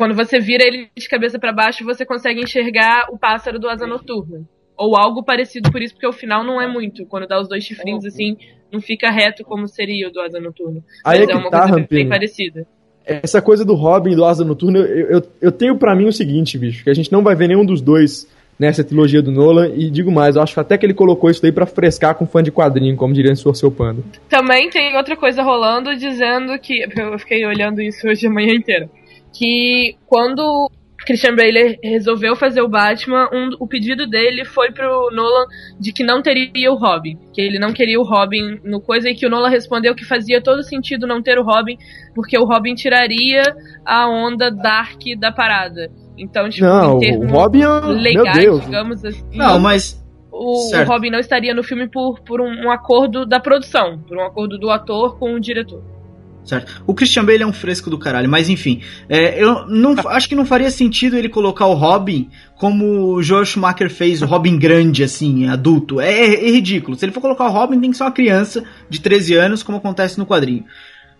quando você vira ele de cabeça pra baixo, você consegue enxergar o pássaro do Asa Noturna. Ou algo parecido por isso, porque o final não é muito. Quando dá os dois chifrinhos assim, não fica reto como seria o do Asa Noturna. Aí Mas é é uma tá, coisa bem Rampini. parecida. Essa coisa do Robin e do Asa Noturna, eu, eu, eu tenho pra mim o seguinte, bicho, que a gente não vai ver nenhum dos dois nessa trilogia do Nolan, e digo mais, eu acho até que ele colocou isso daí pra frescar com fã de quadrinho, como diria Sr. Seu Panda. Também tem outra coisa rolando dizendo que. Eu fiquei olhando isso hoje a manhã inteira. Que quando Christian Bale resolveu fazer o Batman, um- o pedido dele foi pro Nolan de que não teria o Robin. Que ele não queria o Robin no coisa e que o Nolan respondeu que fazia todo sentido não ter o Robin, porque o Robin tiraria a onda dark da parada. Então, tipo, Não, em o termos Robin é. Meu legais, Deus. digamos assim. Não, mas. o, o. Robin não estaria no filme por, por um, um acordo da produção, por um acordo do ator com o diretor. Certo. O Christian Bale é um fresco do caralho, mas enfim. é, eu não, acho que não faria sentido ele colocar o Robin como o Joel Schumacher fez, o Robin grande, assim, adulto. É, é- é ridículo. Se ele for colocar o Robin, tem que ser uma criança de 13 anos, como acontece no quadrinho.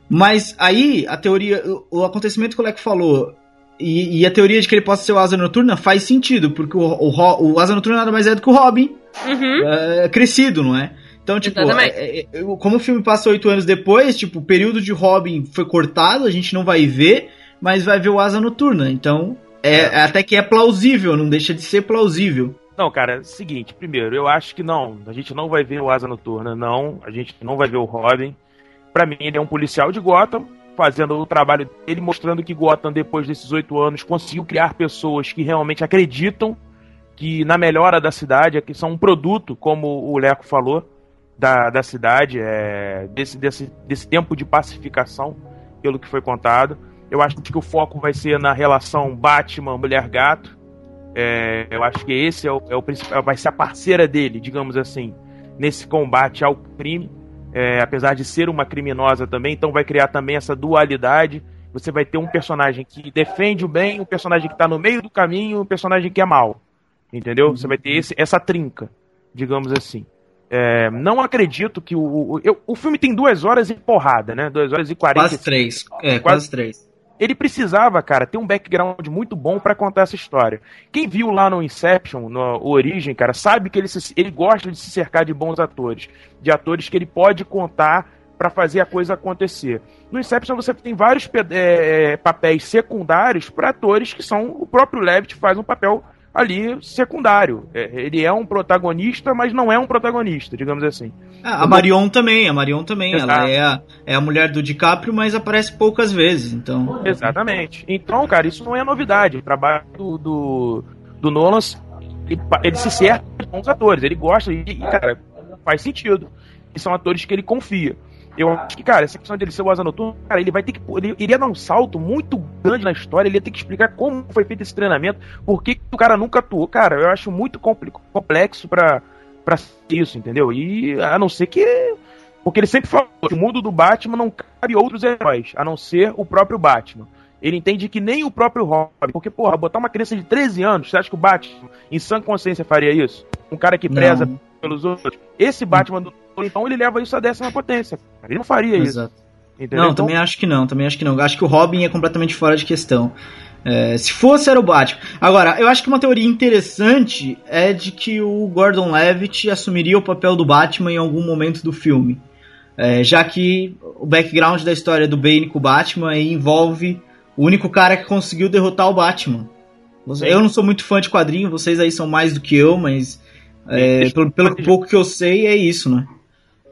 Mas aí, a teoria. O, o acontecimento que o Leco falou. E, e a teoria de que ele possa ser o Asa Noturna faz sentido, porque o, o, o Asa Noturna nada mais é do que o Robin Uhum. é, crescido, não é? Então, tipo, Exatamente. é- é- como o filme passa oito anos depois, tipo, o período de Robin foi cortado, a gente não vai ver, mas vai ver o Asa Noturna. Então, é, até que é plausível, não deixa de ser plausível. Não, cara, é o seguinte, primeiro, eu acho que não. A gente não vai ver o Asa Noturna, não. A gente não vai ver o Robin. Pra mim, ele é um policial de Gotham, fazendo o trabalho dele, mostrando que Gotham, depois desses oito anos, conseguiu criar pessoas que realmente acreditam que na melhora da cidade, que são um produto, como o Leco falou, da, da cidade, é, desse, desse, desse tempo de pacificação, pelo que foi contado. Eu acho que o foco vai ser na relação Batman-Mulher-Gato. É, eu acho que esse é o, é o principal, vai ser a parceira dele, digamos assim, nesse combate ao crime. É, apesar de ser uma criminosa também, então vai criar também essa dualidade. Você vai ter um personagem que defende o bem, um personagem que está no meio do caminho, um personagem que é mal. Entendeu? Você vai ter esse, essa trinca, digamos assim. É, não acredito que o. O, eu- o filme tem duas horas e porrada, né? Duas horas e quarenta. Quase três. É, Quase- quase três. Ele precisava, cara, ter um background muito bom pra contar essa história. Quem viu lá no Inception, no Origem, cara, sabe que ele, se- ele gosta de se cercar de bons atores, de atores que ele pode contar pra fazer a coisa acontecer. No Inception você tem vários é, é, papéis secundários pra atores que são o próprio Levitt faz um papel ali secundário. É, ele é um protagonista, mas não é um protagonista, digamos assim. Ah, a Marion também, a Marion também. Exato. Ela é a, é a mulher do DiCaprio, mas aparece poucas vezes, então. Exatamente. Então, cara, isso não é novidade. O trabalho do, do, do Nolan, ele, ele se cerca de bons atores. Ele gosta e, e, cara, faz sentido. E são atores que ele confia. Eu acho que, cara, essa questão dele ser o Asa Noturno, cara, ele vai ter que. Ele iria dar um salto muito grande na história, ele ia ter que explicar como foi feito esse treinamento, por que o cara nunca atuou. Cara, eu acho muito complexo pra, pra isso, entendeu? E a não ser que. Porque ele sempre falou que o mundo do Batman não cabe outros heróis, a não ser o próprio Batman. Ele entende que nem o próprio Robin. Porque, porra, botar uma criança de 13 anos, você acha que o Batman, em sã consciência, faria isso? Um cara que preza Não. pelos outros. Esse Batman do então ele leva isso à décima potência. Ele não faria isso. Exato. Entendeu? Não, Então, também acho que não, também acho que não. Acho que o Robin é completamente fora de questão. É, se fosse, era o Batman. Agora, eu acho que uma teoria interessante é de que o Gordon Levitt assumiria o papel do Batman em algum momento do filme. É, já que o background da história do Bane com o Batman envolve o único cara que conseguiu derrotar o Batman. Eu não sou muito fã de quadrinho, vocês aí são mais do que eu, mas é, pelo, pelo pouco que eu sei, é isso, né?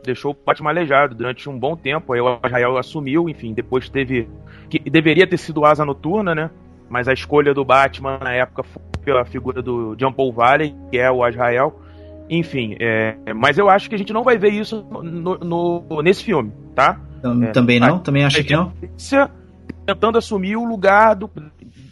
Deixou o Batman aleijado durante um bom tempo. Aí o Israel assumiu, enfim, depois teve. que deveria ter sido Asa Noturna, né? Mas a escolha do Batman na época foi pela figura do John Paul Valley, que é o Azrael. Enfim, é, mas eu acho que a gente não vai ver isso no, no nesse filme, tá? É, também não? Também acho que não? Tentando assumir o lugar do.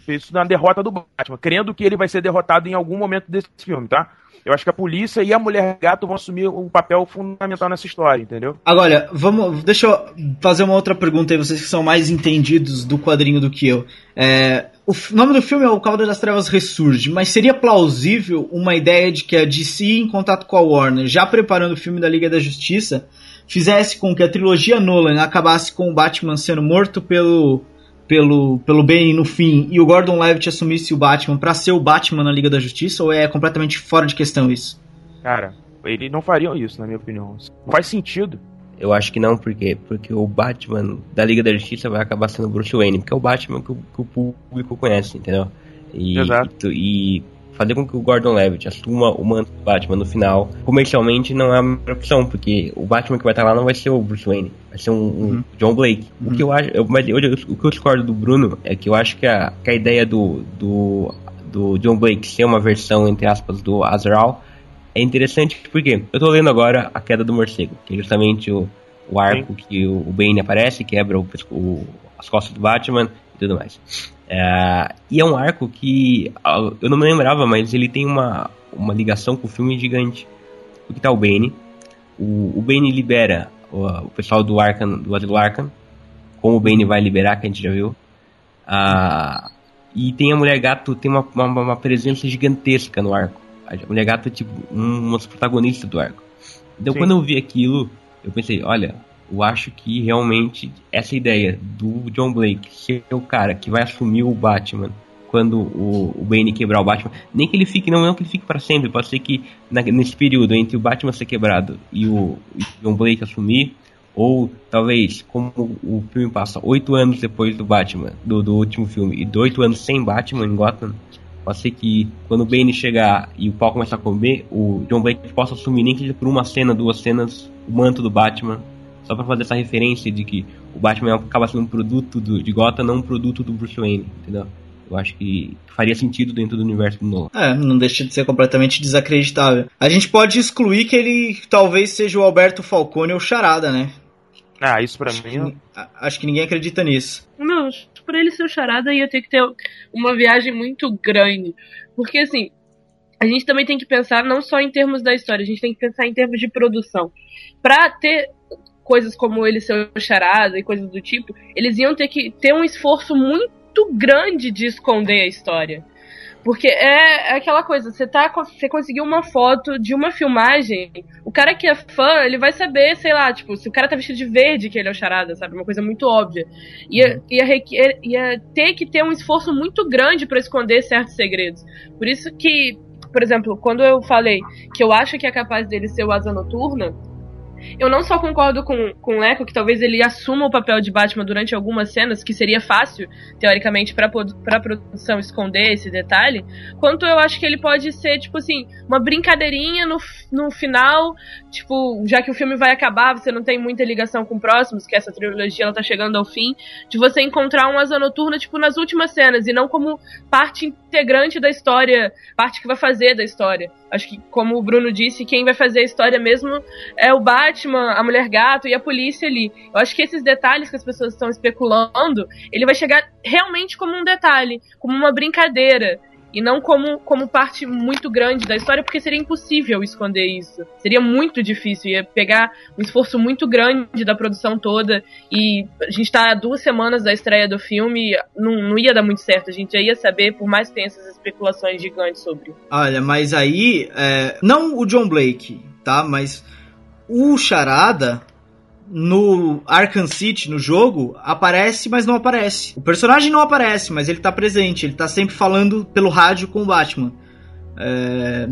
Isso na derrota do Batman, crendo que ele vai ser derrotado em algum momento desse filme, tá? Eu acho que a polícia e a mulher gato vão assumir um papel fundamental nessa história, entendeu? Agora, vamos. Deixa eu fazer uma outra pergunta aí, vocês que são mais entendidos do quadrinho do que eu. É, o nome do filme é O Caldo das Trevas Ressurge, mas seria plausível uma ideia de que a DC, em contato com a Warner, já preparando o filme da Liga da Justiça, fizesse com que a trilogia Nolan acabasse com o Batman sendo morto pelo pelo, pelo Bane no fim e o Gordon Levitt assumisse o Batman para ser o Batman na Liga da Justiça ou é completamente fora de questão isso? Cara, eles não fariam isso, na minha opinião. Não faz sentido. Eu acho que não, por quê? Porque o Batman da Liga da Justiça vai acabar sendo Bruce Wayne, porque é o Batman que o, que o público conhece, entendeu? E, Exato. E, e fazer com que o Gordon Levitt assuma o manto do Batman no final, comercialmente não é a melhor opção, porque o Batman que vai estar lá não vai ser o Bruce Wayne, vai ser um, um uhum. John Blake. Uhum. O que eu acho, eu, mas eu, o que eu discordo do Bruno é que eu acho que a, que a ideia do, do, do John Blake ser uma versão, entre aspas, do Azrael é interessante porque eu tô lendo agora A Queda do Morcego, que é justamente o, o arco Sim. que o, o Bane aparece, quebra o, o, as costas do Batman e tudo mais. É, e é um arco que eu não me lembrava, mas ele tem uma, uma ligação com o filme gigante. Porque tá o Bane. O, o Bane libera o, o pessoal do Arkham, do Asilo Arkham. Como o Bane vai liberar, que a gente já viu. Ah, e tem a Mulher Gato, tem uma, uma, uma, presença gigantesca no arco. A Mulher Gato é tipo um, uma dos protagonistas do arco. Então Sim. quando eu vi aquilo, eu pensei, olha, eu acho que realmente essa ideia do John Blake ser o cara que vai assumir o Batman quando o, o Bane quebrar o Batman, nem que ele fique, não, não que ele fique para sempre, pode ser que na, nesse período entre o Batman ser quebrado e o, o John Blake assumir, ou talvez, como o filme passa oito anos depois do Batman, do, do último filme, e oito anos sem Batman em Gotham, pode ser que quando o Bane chegar e o pau começar a comer, o John Blake possa assumir, nem que seja por uma cena, duas cenas, o manto do Batman só para fazer essa referência de que o Batman acaba sendo um produto do, de Gotham, não um produto do Bruce Wayne, entendeu? Eu acho que faria sentido dentro do universo do Nolan. É, não deixa de ser completamente desacreditável. A gente pode excluir que ele talvez seja o Alberto Falcone ou Charada, né? Ah, isso pra acho mim. Que, acho que ninguém acredita nisso. Não, por ele ser o Charada ia ter que ter uma viagem muito grande. Porque assim, a gente também tem que pensar não só em termos da história, a gente tem que pensar em termos de produção. Pra ter coisas como ele ser o charada e coisas do tipo, eles iam ter que ter um esforço muito grande de esconder a história. Porque é, é aquela coisa, você tá, você conseguiu uma foto de uma filmagem, o cara que é fã, ele vai saber, sei lá, tipo, se o cara tá vestido de verde que ele é o charada, sabe? Uma coisa muito óbvia. Ia, ia, ia ter que ter um esforço muito grande para esconder certos segredos. Por isso que, por exemplo, quando eu falei que eu acho que é capaz dele ser o Asa Noturna, eu não só concordo com, com o Leco, que talvez ele assuma o papel de Batman durante algumas cenas, que seria fácil, teoricamente, pra, pra produção esconder esse detalhe, quanto eu acho que ele pode ser, tipo assim, uma brincadeirinha no, no final, tipo, já que o filme vai acabar, você não tem muita ligação com próximos, que essa trilogia ela tá chegando ao fim, de você encontrar uma asa noturna, tipo, nas últimas cenas, e não como parte integrante da história, parte que vai fazer da história. Acho que, como o Bruno disse, quem vai fazer a história mesmo é o Batman, a Mulher Gato e a polícia ali. Eu acho que esses detalhes que as pessoas estão especulando, ele vai chegar realmente como um detalhe, como uma brincadeira e não como, como parte muito grande da história, porque seria impossível esconder isso. Seria muito difícil, ia pegar um esforço muito grande da produção toda, e a gente está duas semanas da estreia do filme, não, não ia dar muito certo, a gente já ia saber, por mais que tenha essas especulações gigantes sobre. Olha, mas aí, é, não o John Blake, tá? Mas o Charada no Arkham City, no jogo, aparece, mas não aparece. O personagem não aparece, mas ele tá presente. Ele tá sempre falando pelo rádio com o Batman. É...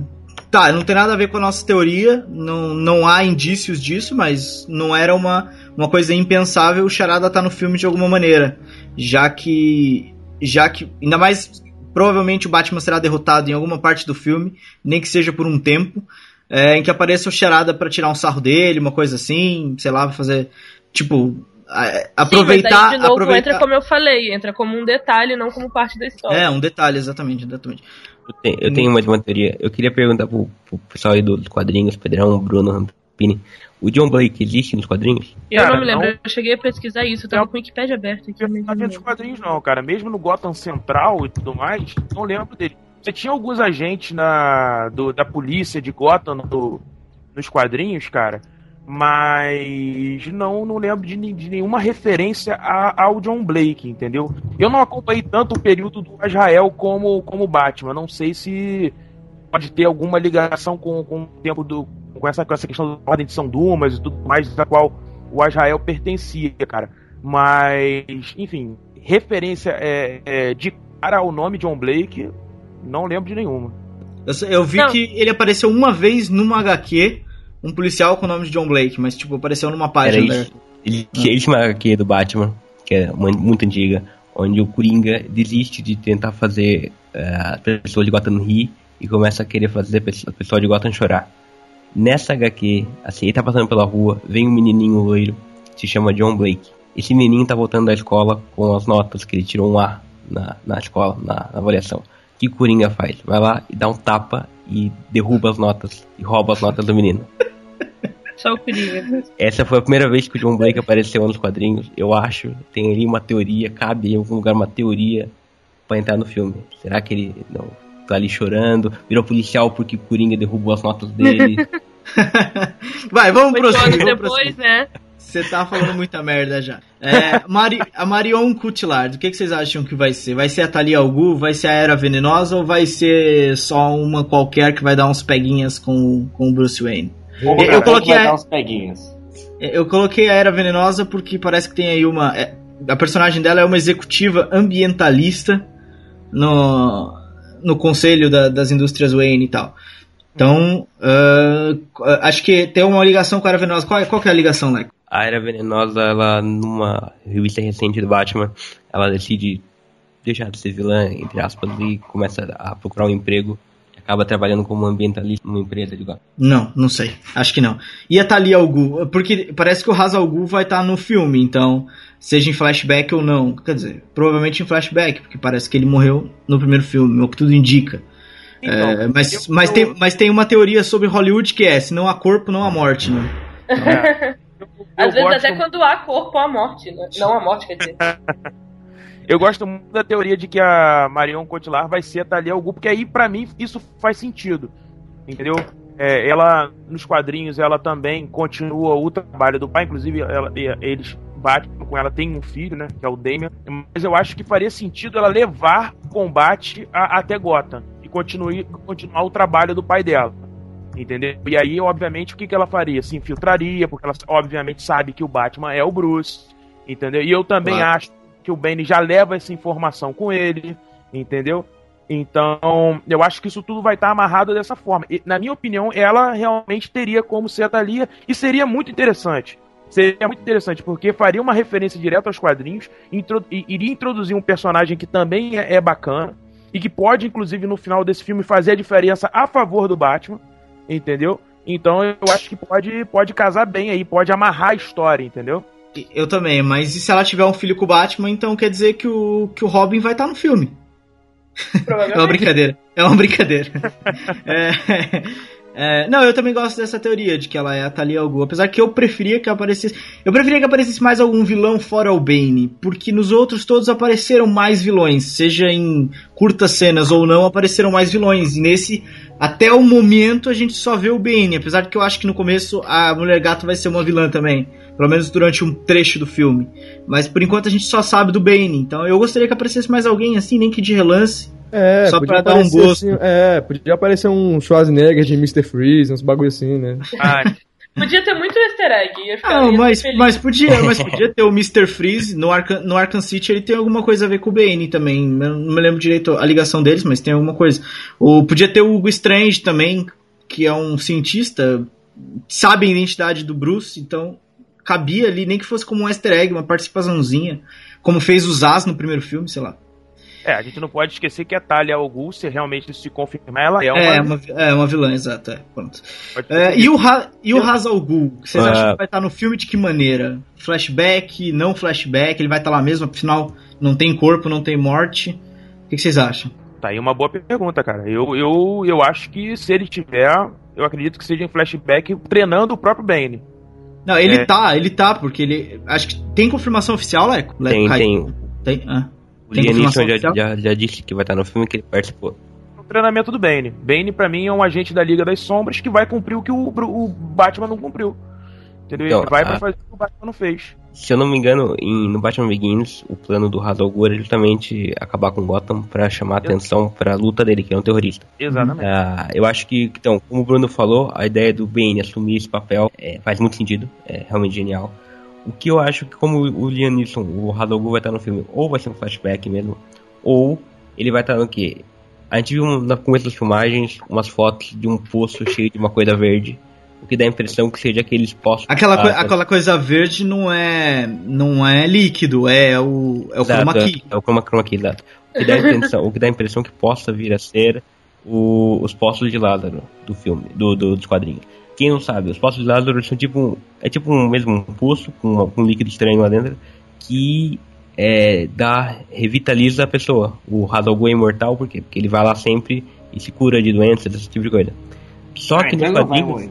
Tá, não tem nada a ver com a nossa teoria, não, não há indícios disso, mas não era uma, uma coisa impensável o Charada tá no filme de alguma maneira. Já que. Já que. Ainda mais. Provavelmente o Batman será derrotado em alguma parte do filme, nem que seja por um tempo é, em que apareça o Charada para tirar um sarro dele, uma coisa assim, sei lá, fazer tipo aproveitar, Sim, mas aí, de novo, aproveitar... entra como eu falei, entra como um detalhe, não como parte da história. É, um detalhe, exatamente, exatamente. Eu tenho, eu tenho mais uma teoria. Eu queria perguntar pro, pro pessoal aí dos quadrinhos, Pedrão, Bruno, Rampini. O John Blake existe nos quadrinhos? Eu cara, não me lembro, não... eu cheguei a pesquisar isso, eu tava com o Wikipedia aberto aqui. Eu não nos quadrinhos não, cara. Mesmo no Gotham Central e tudo mais, não lembro dele. Você tinha alguns agentes na, do, da polícia de Gotham no, nos quadrinhos, cara, mas não, não lembro de, de nenhuma referência a, ao John Blake, entendeu? Eu não acompanhei tanto o período do Israel como como Batman. Não sei se pode ter alguma ligação com, com o tempo do com essa, com essa questão da ordem de São Dumas e tudo mais da qual o Israel pertencia, cara. Mas, enfim, referência é, é, de cara ao nome John Blake, não lembro de nenhuma. Eu, eu vi não. que ele apareceu uma vez numa HQ, um policial com o nome de John Blake, mas tipo, apareceu numa página. Era ele, ele, ele tinha uma HQ do Batman, que é muito antiga, onde o Coringa desiste de tentar fazer uh, a pessoa de Gotham rir e começa a querer fazer a pessoa de Gotham chorar. Nessa HQ, assim, ele tá passando pela rua, vem um menininho loiro, se chama John Blake. Esse menininho tá voltando da escola com as notas que ele tirou um A na, na escola, na, na avaliação que Coringa faz? Vai lá e dá um tapa e derruba as notas e rouba as notas do menino. Só o Coringa. Essa foi a primeira vez que o John Blake apareceu nos quadrinhos. Eu acho, tem ali uma teoria, cabe em algum lugar uma teoria para entrar no filme. Será que ele não tá ali chorando, virou policial porque Coringa derrubou as notas dele? Vai, vamos prosseguir. Depois, né? Você tá falando muita merda já. É, Mari, a Marion Cotillard, o que, que, vocês acham que vai ser? Vai ser a Thalia Algu? Vai ser a Era Venenosa? Ou vai ser só uma qualquer que vai dar uns peguinhas com, com o Bruce Wayne? eu, eu coloquei a, uns peguinhas. Eu coloquei a Era Venenosa porque parece que tem aí uma... É, a personagem dela é uma executiva ambientalista no, no conselho da, das indústrias Wayne e tal. Então, uh, acho que tem uma ligação com a Era Venenosa. Qual, qual que é a ligação, Leco? A Era Venenosa, ela, numa revista recente do Batman, ela decide deixar de ser vilã, entre aspas, e começa a procurar um emprego. Acaba trabalhando como ambientalista numa empresa de Não, não sei. Acho que não. E a Thalia Algu? Porque parece que o Ra's Algu vai estar no filme, então, seja em flashback ou não. Quer dizer, provavelmente em flashback, porque parece que ele morreu no primeiro filme, o que tudo indica. Então, é, mas, eu, mas, eu... Tem, mas tem uma teoria sobre Hollywood que é: se não há corpo, não há morte, né? Então, é. Às vezes até quando há corpo há morte, né? Não a morte, quer dizer. Eu gosto muito da teoria de que a Marion Cotillard vai ser a Thalia Algu, porque aí, para mim, isso faz sentido. Entendeu? É, ela, nos quadrinhos, ela também continua o trabalho do pai, inclusive ela, eles batem com ela, tem um filho, né, que é o Damian, mas eu acho que faria sentido ela levar o combate a, até Gotham e continuar o trabalho do pai dela. Entendeu? E aí, obviamente, o que, que ela faria? Se infiltraria, porque ela obviamente sabe que o Batman é o Bruce. Entendeu? E eu também claro. acho que o Benny já leva essa informação com ele. Entendeu? Então, eu acho que isso tudo vai estar amarrado dessa forma. E, na minha opinião, ela realmente teria como ser a Thalia e seria muito interessante. Seria muito interessante, porque faria uma referência direta aos quadrinhos, intro iria introduzir um personagem que também é, é bacana e que pode, inclusive, no final desse filme, fazer a diferença a favor do Batman entendeu? Então eu acho que pode, pode casar bem aí, pode amarrar a história, entendeu? Eu também, mas e se ela tiver um filho com o Batman, então quer dizer que o, que o Robin vai estar no filme. É uma brincadeira. É uma brincadeira. é, é, não, eu também gosto dessa teoria de que ela é a Talia Al Ghul, apesar que eu preferia que aparecesse, eu preferia que aparecesse mais algum vilão fora o Bane, porque nos outros todos apareceram mais vilões, seja em curtas cenas ou não, apareceram mais vilões. E nesse, até o momento a gente só vê o Bane, apesar de que eu acho que no começo a Mulher Gato vai ser uma vilã também, pelo menos durante um trecho do filme. Mas por enquanto a gente só sabe do Bane, então eu gostaria que aparecesse mais alguém assim, nem que de relance é, Só pra dar um gosto. Assim, é, podia aparecer um Schwarzenegger de Mr. Freeze, uns bagulho assim, né? Ah, Podia ter muito easter egg. Ia ficar, Não, ia ser mas, feliz. mas podia, mas podia ter o Mr. Freeze no, Arkham, no Arkham City, ele tem alguma coisa a ver com o Bane também. Eu não me lembro direito a ligação deles, mas tem alguma coisa. O, podia ter o Hugo Strange também, que é um cientista, sabe a identidade do Bruce, então cabia ali, nem que fosse como um easter egg, uma participaçãozinha, como fez o Zaz no primeiro filme, sei lá. É, a gente não pode esquecer que a Talia al Ghul, se realmente isso se confirmar, ela é uma... É, uma, é uma vilã, exato. É, pronto. É, e o, Ha- e o Ra's al Ghul, vocês Ah. acham que vai estar no filme de que maneira? Flashback, não flashback, ele vai estar lá mesmo, afinal não tem corpo, não tem morte. O que, que vocês acham? Tá aí uma boa pergunta, cara. Eu, eu, eu acho que se ele tiver, eu acredito que seja em flashback treinando o próprio Bane. Não, ele É. tá, ele tá, porque ele. Acho que tem confirmação oficial, Leco? Leco Tem, Kai? tem. Tem? Ah. O Neeson já, já, já disse que vai estar no filme que ele participou. O treinamento do Bane. Bane, pra mim, é um agente da Liga das Sombras que vai cumprir o que o, o Batman não cumpriu. Entendeu? Então, ele vai pra a- fazer o que o Batman não fez. Se eu não me engano, em, no Batman Begins, o plano do Ra's al Ghul era justamente acabar com Gotham pra chamar atenção pra luta dele, que é um terrorista. Exatamente. Ah, eu acho que, então, como o Bruno falou, a ideia do Bane assumir esse papel é, faz muito sentido, é realmente genial. O que eu acho que, como o Liam Neeson, o Ghul vai estar no filme, ou vai ser um flashback mesmo, ou ele vai estar no quê? A gente viu no começo das filmagens umas fotos de um poço cheio de uma coisa verde, o que dá a impressão que seja aqueles poços... Aquela, Ah, aquela coisa verde não é. não é líquido, é o. é o Exato, chroma key. É o chroma, chroma key, exato. O que dá a impressão, o que dá a impressão que possa vir a ser o- os Poços de Lázaro do filme, do, do- dos quadrinhos. Quem não sabe, os Poços de Lázaro são tipo um, é tipo um mesmo um poço com um líquido estranho lá dentro que é, dá, revitaliza a pessoa. O Ra's al Ghul é imortal por quê? Porque ele vai lá sempre e se cura de doenças, esse tipo de coisa. Só Ah, que então nos quadrinhos,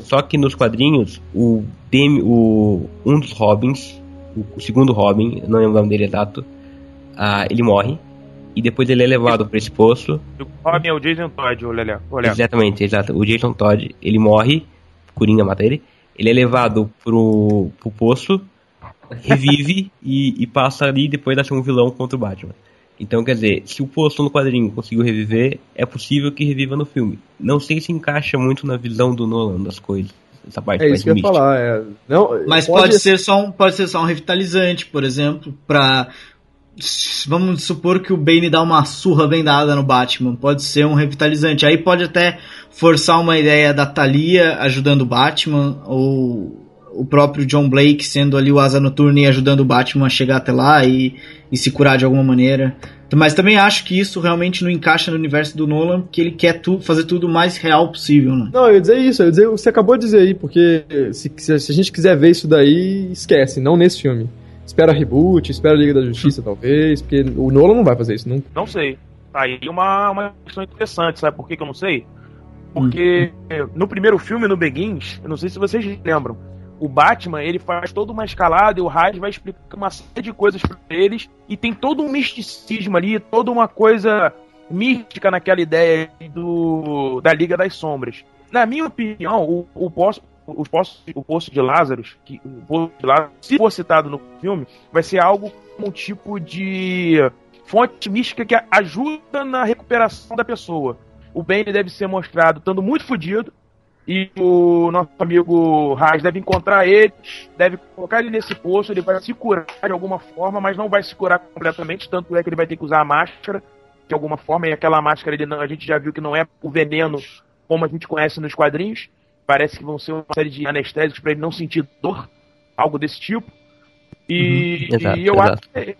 só que nos quadrinhos, o, Demi, o um dos Robins, o, o segundo Robin, não lembro o nome dele exato, ah, ele morre. E depois ele é levado para esse poço. O Robin é o Jason Todd, o Lelé. Olha. Exatamente, exato. O Jason Todd, ele morre, Coringa mata ele. Ele é levado pro, pro poço, revive e, e passa ali e depois ser um vilão contra o Batman. Então, quer dizer, se o poço no quadrinho conseguiu reviver, é possível que reviva no filme. Não sei se encaixa muito na visão do Nolan das coisas. Essa parte É isso que eu ia falar. É. Não, Mas pode, ser só um, pode ser só um revitalizante, por exemplo, pra. Vamos supor que o Bane dá uma surra bem dada no Batman. Pode ser um revitalizante. Aí pode até forçar uma ideia da Thalia ajudando o Batman, ou o próprio John Blake sendo ali o asa noturna e ajudando o Batman a chegar até lá e, e se curar de alguma maneira. Mas também acho que isso realmente não encaixa no universo do Nolan, que ele quer tu, fazer tudo o mais real possível, né? Não, eu ia dizer isso, eu ia dizer, você acabou de dizer aí, porque se, se- se a gente quiser ver isso daí, esquece, não nesse filme. Espera reboot, espera Liga da Justiça, talvez, porque o Nolan não vai fazer isso, não. Não sei. Tá aí uma, uma questão interessante, sabe por que, que eu não sei? Porque no primeiro filme, no Begins, eu não sei se vocês lembram, o Batman, ele faz toda uma escalada e o Raj vai explicar uma série de coisas pra eles e tem todo um misticismo ali, toda uma coisa mística naquela ideia do da Liga das Sombras. Na minha opinião, o, o o poço, o poço de Lázaro, que o poço de Lázaro, se for citado no filme, vai ser algo como um tipo de fonte mística que ajuda na recuperação da pessoa. O Bane deve ser mostrado estando muito fodido. E o nosso amigo Raj deve encontrar ele, deve colocar ele nesse poço, ele vai se curar de alguma forma, mas não vai se curar completamente, tanto é que ele vai ter que usar a máscara de alguma forma, e aquela máscara ele não, a gente já viu que não é o veneno como a gente conhece nos quadrinhos. Parece que vão ser uma série de anestésicos para ele não sentir dor, algo desse tipo. E, Uhum, exato, e eu exato. acho que é,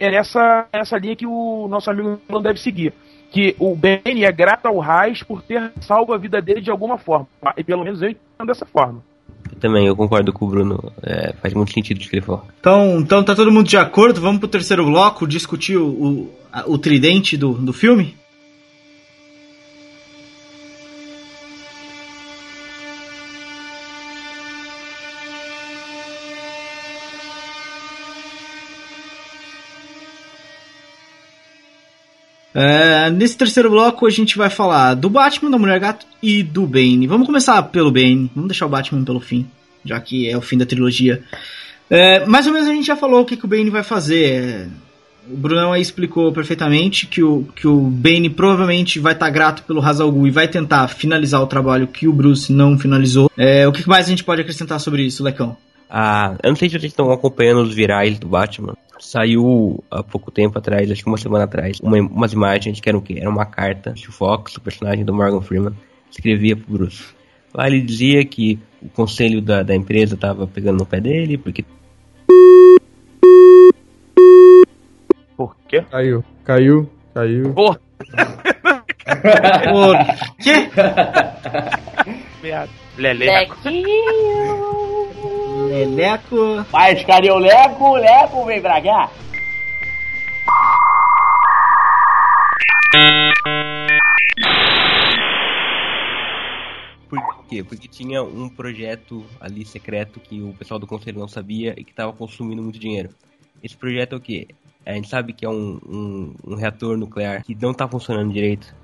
é nessa, nessa linha que o nosso amigo não deve seguir. Que o Bane é grato ao Raiz por ter salvo a vida dele de alguma forma. E pelo menos eu entendo dessa forma. Eu também, eu concordo com o Bruno. É, faz muito sentido o que ele falou. Então, então tá todo mundo de acordo? Vamos pro terceiro bloco discutir o, o, a- o tridente do, do filme? É, nesse terceiro bloco a gente vai falar do Batman, da Mulher Gato e do Bane. Vamos começar pelo Bane, vamos deixar o Batman pelo fim, já que é o fim da trilogia. É, mais ou menos a gente já falou o que, que o Bane vai fazer. É, o Brunão aí explicou perfeitamente que o, que o Bane provavelmente vai estar grato pelo Hazal e vai tentar finalizar o trabalho que o Bruce não finalizou. É, o que mais a gente pode acrescentar sobre isso, Lecão? Ah, eu não sei se vocês estão acompanhando os virais do Batman. Saiu há pouco tempo atrás, acho que uma semana atrás, uma, umas imagens que eram o quê? Era uma carta que o Fox, o personagem do Morgan Freeman, escrevia pro Bruce. Lá ele dizia que o conselho da, da empresa estava pegando no pé dele, porque Por quê? Caiu, caiu, caiu. Porra, Por quê? merda. Leleco. Leleco. Mas cadê o Leco? O Leco vem pra cá. Por quê? Porque tinha um projeto ali secreto que o pessoal do conselho não sabia e que estava consumindo muito dinheiro. Esse projeto é o quê? A gente sabe que é um, um, um reator nuclear que não está funcionando direito.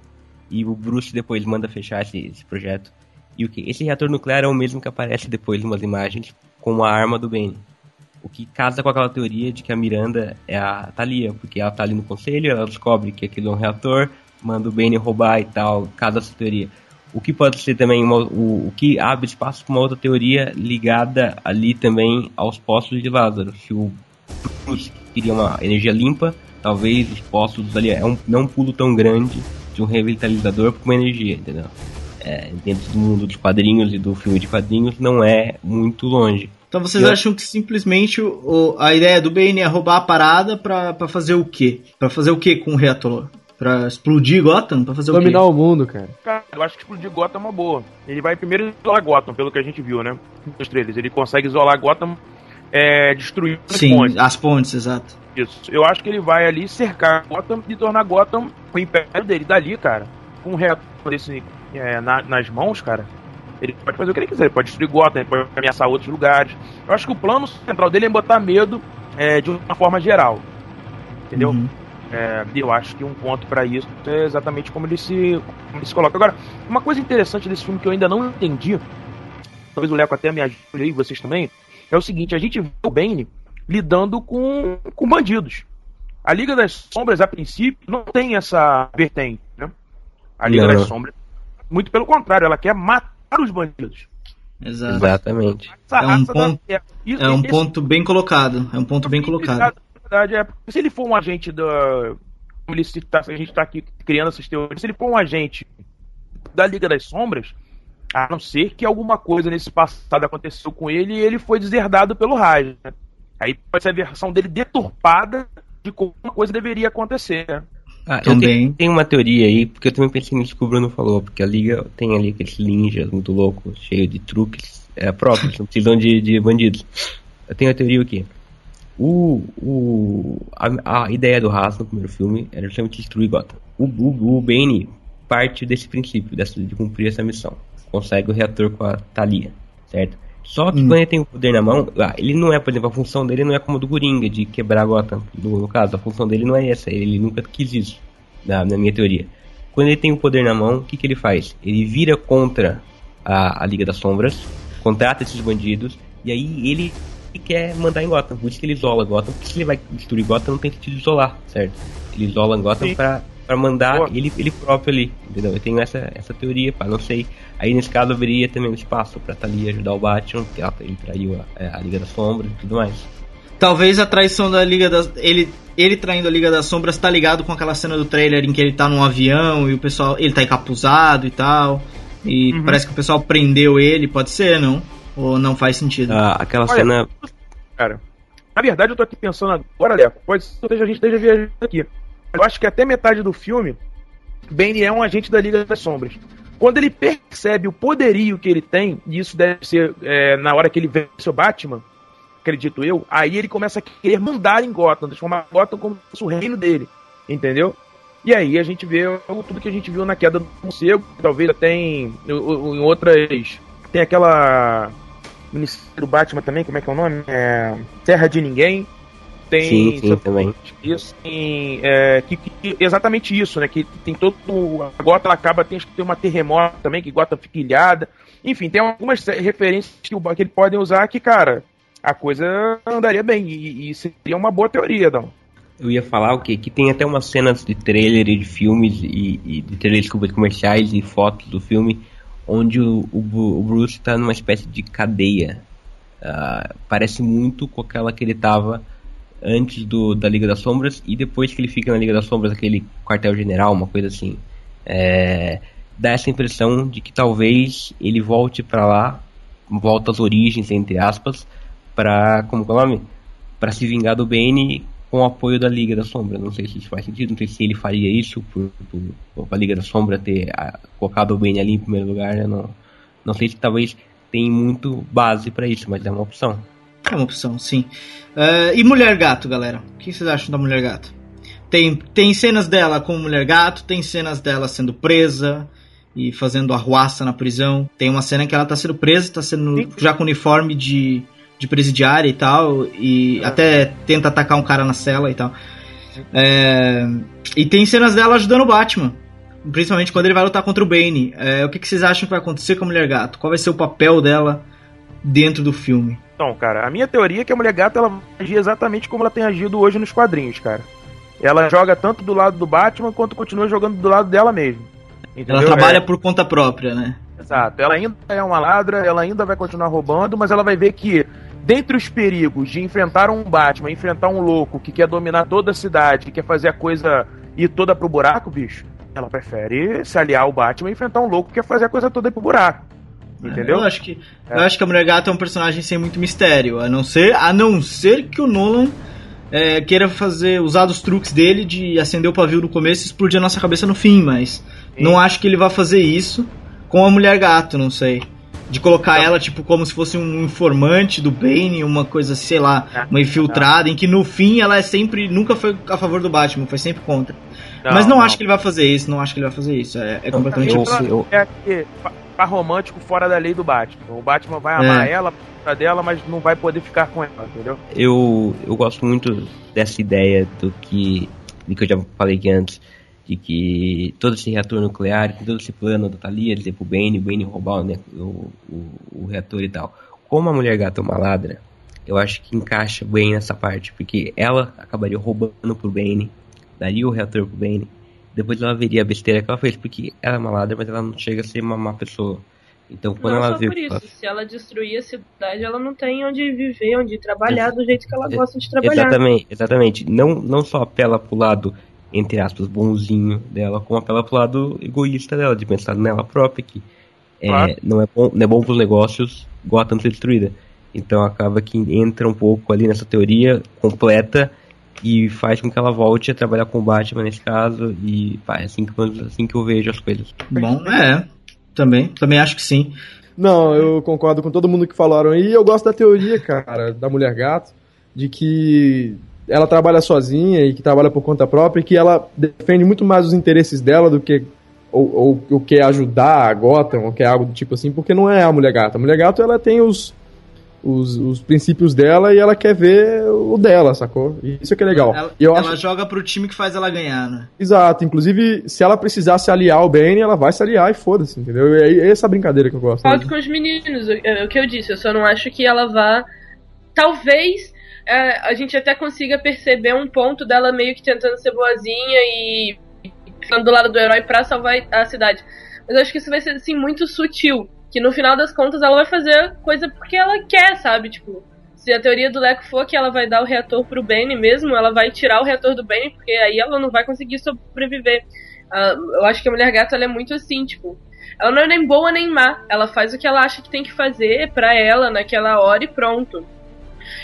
E o Bruce depois manda fechar esse, esse projeto. E o que? Esse reator nuclear é o mesmo que aparece depois em umas imagens com a arma do Bane. O que casa com aquela teoria de que a Miranda é a Thalia, porque ela tá ali no conselho, ela descobre que aquilo é um reator, manda o Bane roubar e tal, casa essa teoria. O que pode ser também uma, o, o que abre espaço para uma outra teoria ligada ali também aos poços de Lázaro. Se o Bruce queria uma energia limpa, talvez os poços ali é um, não um pulo tão grande de um revitalizador para uma energia, entendeu? É, dentro do mundo dos quadrinhos e do filme de quadrinhos não é muito longe. Então vocês Eu- acham que simplesmente o, o- a ideia do Bane é roubar a parada pra, pra fazer o quê? Pra fazer o quê com o reator? Pra explodir Gotham? Pra fazer o Dominar quê? o mundo, cara. Cara, eu acho que explodir Gotham é uma boa. Ele vai primeiro isolar Gotham, pelo que a gente viu, né? Nos trailers. Ele consegue isolar Gotham, é, destruindo as Sim, pontes. as pontes, exato. Isso. Eu acho que ele vai ali cercar Gotham e tornar Gotham o império dele. Dali, cara, com um reator desse é, na- nas mãos, cara, ele pode fazer o que ele quiser. Ele pode destruir Gotham, ele pode ameaçar outros lugares. Eu acho que o plano central dele é botar medo é, de uma forma geral. Entendeu? Uhum. É, e eu acho que um ponto pra isso é exatamente como ele se, como ele se coloca. Agora, uma coisa interessante desse filme que eu ainda não entendi, talvez o Leco até me ajude aí, vocês também, é o seguinte: a gente vê o Bane lidando com, com bandidos. A Liga das Sombras, a princípio, não tem essa vertente, né? A Liga Não. das Sombras, muito pelo contrário, ela quer matar os bandidos. Exato. Exatamente. É um ponto- é, isso- É um esse- ponto bem colocado. É um ponto bem colocado. Na verdade, é. Se ele for um agente da. Como ele se a gente tá aqui criando essas teorias. Se ele for um agente da Liga das Sombras, a não ser que alguma coisa nesse passado aconteceu com ele e ele foi deserdado pelo Raj. Né? Aí pode ser a versão dele deturpada de como uma coisa deveria acontecer. né? Ah, Também. tenho, tenho uma teoria aí, porque eu também pensei nisso que o Bruno falou, porque a liga tem ali aqueles ninjas muito loucos, cheio de truques é, próprios, não precisam de, de bandidos. Eu tenho a teoria o quê? O, o, a, a ideia do Haas no primeiro filme era justamente destruir Gotham. O, o, o Bane parte desse princípio, dessa, de cumprir essa missão. Consegue o reator com a Thalia, certo? Só que Hum. quando ele tem o poder na mão, ah, ele não é, por exemplo, a função dele não é como a do Coringa, de quebrar Gotham. No, no caso, a função dele não é essa, ele nunca quis isso, na, na minha teoria. Quando ele tem o poder na mão, o que, que ele faz? Ele vira contra a, a Liga das Sombras, contrata esses bandidos, e aí ele quer mandar em Gotham. Por isso que ele isola Gotham, porque se ele vai destruir Gotham, não tem sentido isolar, certo? Ele isola Gotham Sim. pra, pra mandar Boa. ele, ele próprio ali, entendeu? Eu tenho essa, essa teoria, pá, não sei. Aí nesse caso haveria também um espaço pra Thalia ajudar o Batman, porque ela, ele traiu a, a Liga das Sombras e tudo mais. Talvez a traição da Liga das. Ele, ele traindo a Liga das Sombras tá ligado com aquela cena do trailer em que ele tá num avião e o pessoal. Ele tá encapuzado e tal. E Uhum. parece que o pessoal prendeu ele, pode ser, não? Ou não faz sentido? Ah, aquela Olha, cena. Cara, na verdade eu tô aqui pensando agora, Leco, pode ser que a gente esteja viajando aqui. Eu acho que até metade do filme, Bane é um agente da Liga das Sombras. Quando ele percebe o poderio que ele tem, e isso deve ser é, na hora que ele vence o Batman, acredito eu, aí ele começa a querer mandar em Gotham, transformar Gotham como o reino dele, entendeu? E aí a gente vê tudo que a gente viu na queda do morcego, talvez até em, em outras. Tem aquela. Ministério do Batman também, como é que é o nome? É, Terra de Ninguém. Tem. Sim, sim, também. Isso, tem, é, que, que- exatamente isso, né? Que tem todo. A Gotham acaba, tem, que tem uma terremoto também, que Gotham fica ilhada. Enfim, tem algumas referências que, o, que eles podem usar que, cara, a coisa andaria bem. E, e seria uma boa teoria, Dão. Eu ia falar o quê? Que tem até umas cenas de trailer e de filmes e, e de trailers desculpa, de comerciais e fotos do filme onde o, o, o Bruce está numa espécie de cadeia. Uh, parece muito com aquela que ele estava antes do, da Liga das Sombras e depois que ele fica na Liga das Sombras, aquele quartel-general, uma coisa assim. É, dá essa impressão de que talvez ele volte para lá, volta às origens, entre aspas, para como é o nome? Para se vingar do Bane com o apoio da Liga da Sombra. Não sei se isso faz sentido, não sei se ele faria isso por, por, por a Liga da Sombra ter a, colocado o Bane ali em primeiro lugar. Né? Não, não sei se talvez tem muito base para isso, mas é uma opção. É uma opção, sim. Uh, e Mulher Gato, galera? O que vocês acham da Mulher Gato? Tem, tem cenas dela como Mulher Gato, tem cenas dela sendo presa e fazendo arruaça na prisão. Tem uma cena que ela tá sendo presa, tá sendo já com uniforme de de presidiária e tal, e é. até tenta atacar um cara na cela e tal. É, e tem cenas dela ajudando o Batman, principalmente quando ele vai lutar contra o Bane. É, o que, que, vocês acham que vai acontecer com a Mulher Gato? Qual vai ser o papel dela dentro do filme? Então, cara, a minha teoria é que a Mulher Gato ela agir exatamente como ela tem agido hoje nos quadrinhos, cara. Ela joga tanto do lado do Batman quanto continua jogando do lado dela mesmo. Entendeu? Ela trabalha é... por conta própria, né? Exato. Ela ainda é uma ladra, ela ainda vai continuar roubando, mas ela vai ver que dentre os perigos de enfrentar um Batman, enfrentar um louco que quer dominar toda a cidade, que quer fazer a coisa ir toda pro buraco, bicho, ela prefere se aliar ao Batman e enfrentar um louco que quer fazer a coisa toda ir pro buraco. Entendeu? Eu acho que, é. eu acho que a Mulher Gata é um personagem sem muito mistério, a não ser, a não ser que o Nolan é, queira fazer usar os truques dele de acender o pavio no começo e explodir a nossa cabeça no fim, mas Sim. não acho que ele vá fazer isso com a Mulher Gato, não sei. De colocar ela, tipo, como se fosse um informante do Bane, uma coisa, sei lá, é. uma infiltrada, em que no fim ela é sempre, nunca foi a favor do Batman, foi sempre contra. Não, Mas não, não, acho que ele vai fazer isso, não acho que ele vai fazer isso. É, é completamente eu, É que tá romântico fora da lei do Batman. O Batman vai amar é. ela dela, mas não vai poder ficar com ela, entendeu? Eu, eu gosto muito dessa ideia do que, do que eu já falei aqui antes de que todo esse reator nuclear, todo esse plano da Thalia, dizer pro Bane, o Bane roubar né, o, o, o, reator e tal. Como a mulher gata é uma ladra, eu acho que encaixa bem nessa parte, porque ela acabaria roubando pro Bane, daria o reator pro Bane, depois ela veria a besteira que ela fez, porque ela é uma ladra, mas ela não chega a ser uma má pessoa. Então quando não, ela vê. Por isso, ela... se ela destruir a cidade, ela não tem onde viver, onde trabalhar do jeito que ela gosta de trabalhar. Exatamente, exatamente. Não, não só apela pro lado entre aspas, bonzinho dela, como apela pro lado egoísta dela, de pensar nela própria, que é, claro. não, é bom, não é bom pros negócios Gotham ser destruída. Então acaba que entra um pouco ali nessa teoria completa e faz com que ela volte a trabalhar com o Batman nesse caso, e pá, é assim que, assim que eu vejo as coisas. Bom, é, também, também acho que sim. Não, eu concordo com todo mundo que falaram aí. Eu gosto da teoria, cara, da mulher gato, de que ela trabalha sozinha e que trabalha por conta própria e que ela defende muito mais os interesses dela do que ou, ou, quer ajudar a Gotham ou quer algo do tipo assim, porque não é a mulher gata. A mulher gata ela tem os, os, os princípios dela e ela quer ver o dela, sacou? Isso é que é legal. Ela, e eu ela acho... joga pro time que faz ela ganhar, né? Exato. Inclusive, se ela precisar se aliar ao Bane, ela vai se aliar e foda-se, entendeu? E é essa brincadeira que eu gosto. Pode com os meninos, é o que eu disse. Eu só não acho que ela vá. Talvez é, a gente até consiga perceber um ponto dela meio que tentando ser boazinha e ficando do lado do herói pra salvar a cidade. Mas eu acho que isso vai ser assim muito sutil. Que no final das contas ela vai fazer coisa porque ela quer, sabe? Tipo, se a teoria do Leco for que ela vai dar o reator pro Benny mesmo, ela vai tirar o reator do Benny, porque aí ela não vai conseguir sobreviver. Uh, eu acho que a Mulher Gata ela é muito assim, tipo. Ela não é nem boa nem má. Ela faz o que ela acha que tem que fazer pra ela naquela hora e pronto.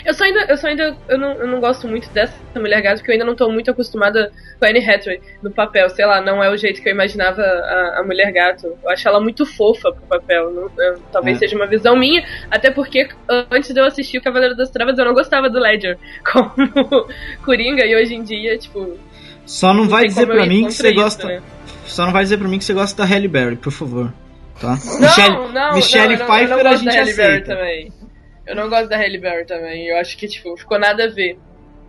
Eu só ainda, eu só ainda, eu não, eu não gosto muito dessa Mulher Gato, porque eu ainda não tô muito acostumada com a Anne Hathaway no papel. Sei lá, não é o jeito que eu imaginava a, a Mulher Gato. Eu acho ela muito fofa pro papel. Não, eu, talvez é. seja uma visão minha, até porque antes de eu assistir o Cavaleiro das Trevas, eu não gostava do Ledger como Coringa, e hoje em dia, tipo... Só não, não vai dizer pra mim que você isso, gosta... Né? Só não vai dizer pra mim que você gosta da Halle Berry, por favor. Tá? Não, Michelle, não, Michelle não, Pfeiffer a gente aceita. Também. Eu não gosto da Halle Berry também. Eu acho que, tipo, ficou nada a ver.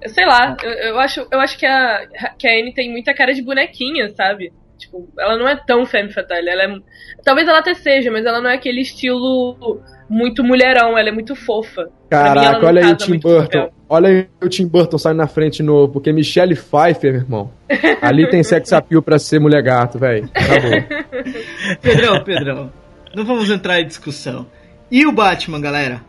Eu sei lá, eu, eu, acho, eu acho que a, que a Anne tem muita cara de bonequinha, sabe? Tipo, ela não é tão femme fatale. Ela é, talvez ela até seja, mas ela não é aquele estilo muito mulherão, ela é muito fofa. Mim, Caraca, não olha aí o Tim Burton. Olha aí o Tim Burton saindo na frente novo, porque Michelle Pfeiffer, meu irmão. Ali tem sex appeal pra ser mulher gato, velho. Acabou. Pedrão, Pedrão, não vamos entrar em discussão. E o Batman, galera?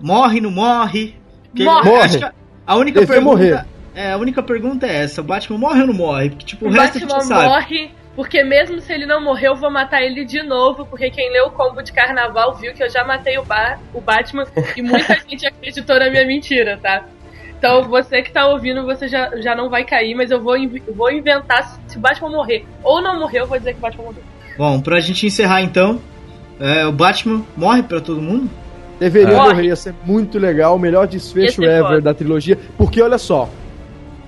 Morre, não morre? Porque Morre. a- A única Devia pergunta. morrer. É, a única pergunta é essa: o Batman morre ou não morre? Porque, tipo, o, O resto a Batman gente sabe. morre, porque mesmo se ele não morrer, eu vou matar ele de novo, porque quem leu o combo de carnaval viu que eu já matei o, ba o Batman e muita gente acreditou na minha mentira, tá? Então você que tá ouvindo, você já, já não vai cair, mas eu vou, vou inventar se, se o Batman morrer ou não morrer, eu vou dizer que o Batman morreu. Bom, pra gente encerrar então, é, o Batman morre pra todo mundo? Deveria Morre. morrer, ia ser muito legal, o melhor desfecho ever foda. da trilogia. Porque olha só,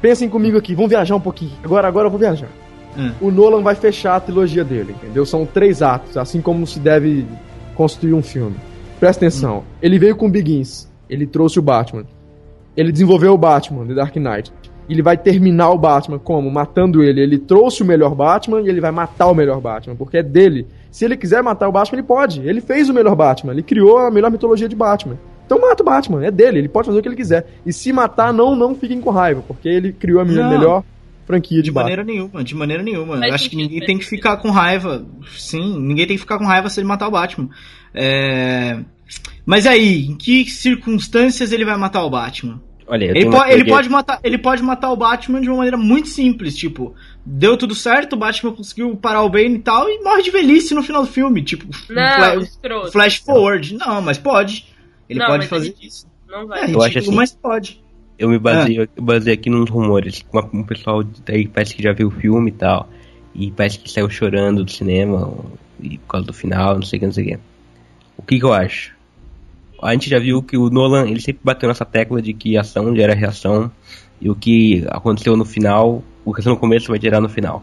pensem comigo aqui, vamos viajar um pouquinho. Agora, agora eu vou viajar. Hum. O Nolan vai fechar a trilogia dele, entendeu? São três atos, assim como se deve construir um filme. Presta atenção. Ele veio com Begins, ele trouxe o Batman. Ele desenvolveu o Batman, The Dark Knight. Ele vai terminar o Batman como? Matando ele. Ele trouxe o melhor Batman e ele vai matar o melhor Batman, porque é dele. Se ele quiser matar o Batman, ele pode. Ele fez o melhor Batman, ele criou a melhor mitologia de Batman. Então mata o Batman, é dele, ele pode fazer o que ele quiser. E se matar, não, não fiquem com raiva, porque ele criou a Não. melhor franquia de, De maneira nenhuma, de maneira nenhuma. Faz Acho que ninguém tem que ficar com raiva. Sim, ninguém tem que ficar com raiva se ele matar o Batman. É... Mas aí, em que circunstâncias ele vai matar o Batman? Olha, eu Ele, po- ele pode matar, ele pode matar o Batman de uma maneira muito simples, tipo, deu tudo certo, o Batman conseguiu parar o Bane e tal, e morre de velhice no final do filme, tipo, um Não, fla- escroto. flash forward. Não, mas pode. Ele Não, pode mas é fazer isso. Não É vai. ridículo, acho assim. mas pode. Eu me Ah. baseio, eu baseio aqui nos rumores. Uma- Um pessoal daí parece que já viu o filme e tal. E parece que saiu chorando do cinema e por causa do final, não sei o que, não sei o que. O que, que eu acho? A gente já viu que o Nolan, ele sempre bateu nessa tecla de que ação gera reação. E o que aconteceu no final, o que aconteceu no começo vai gerar no final.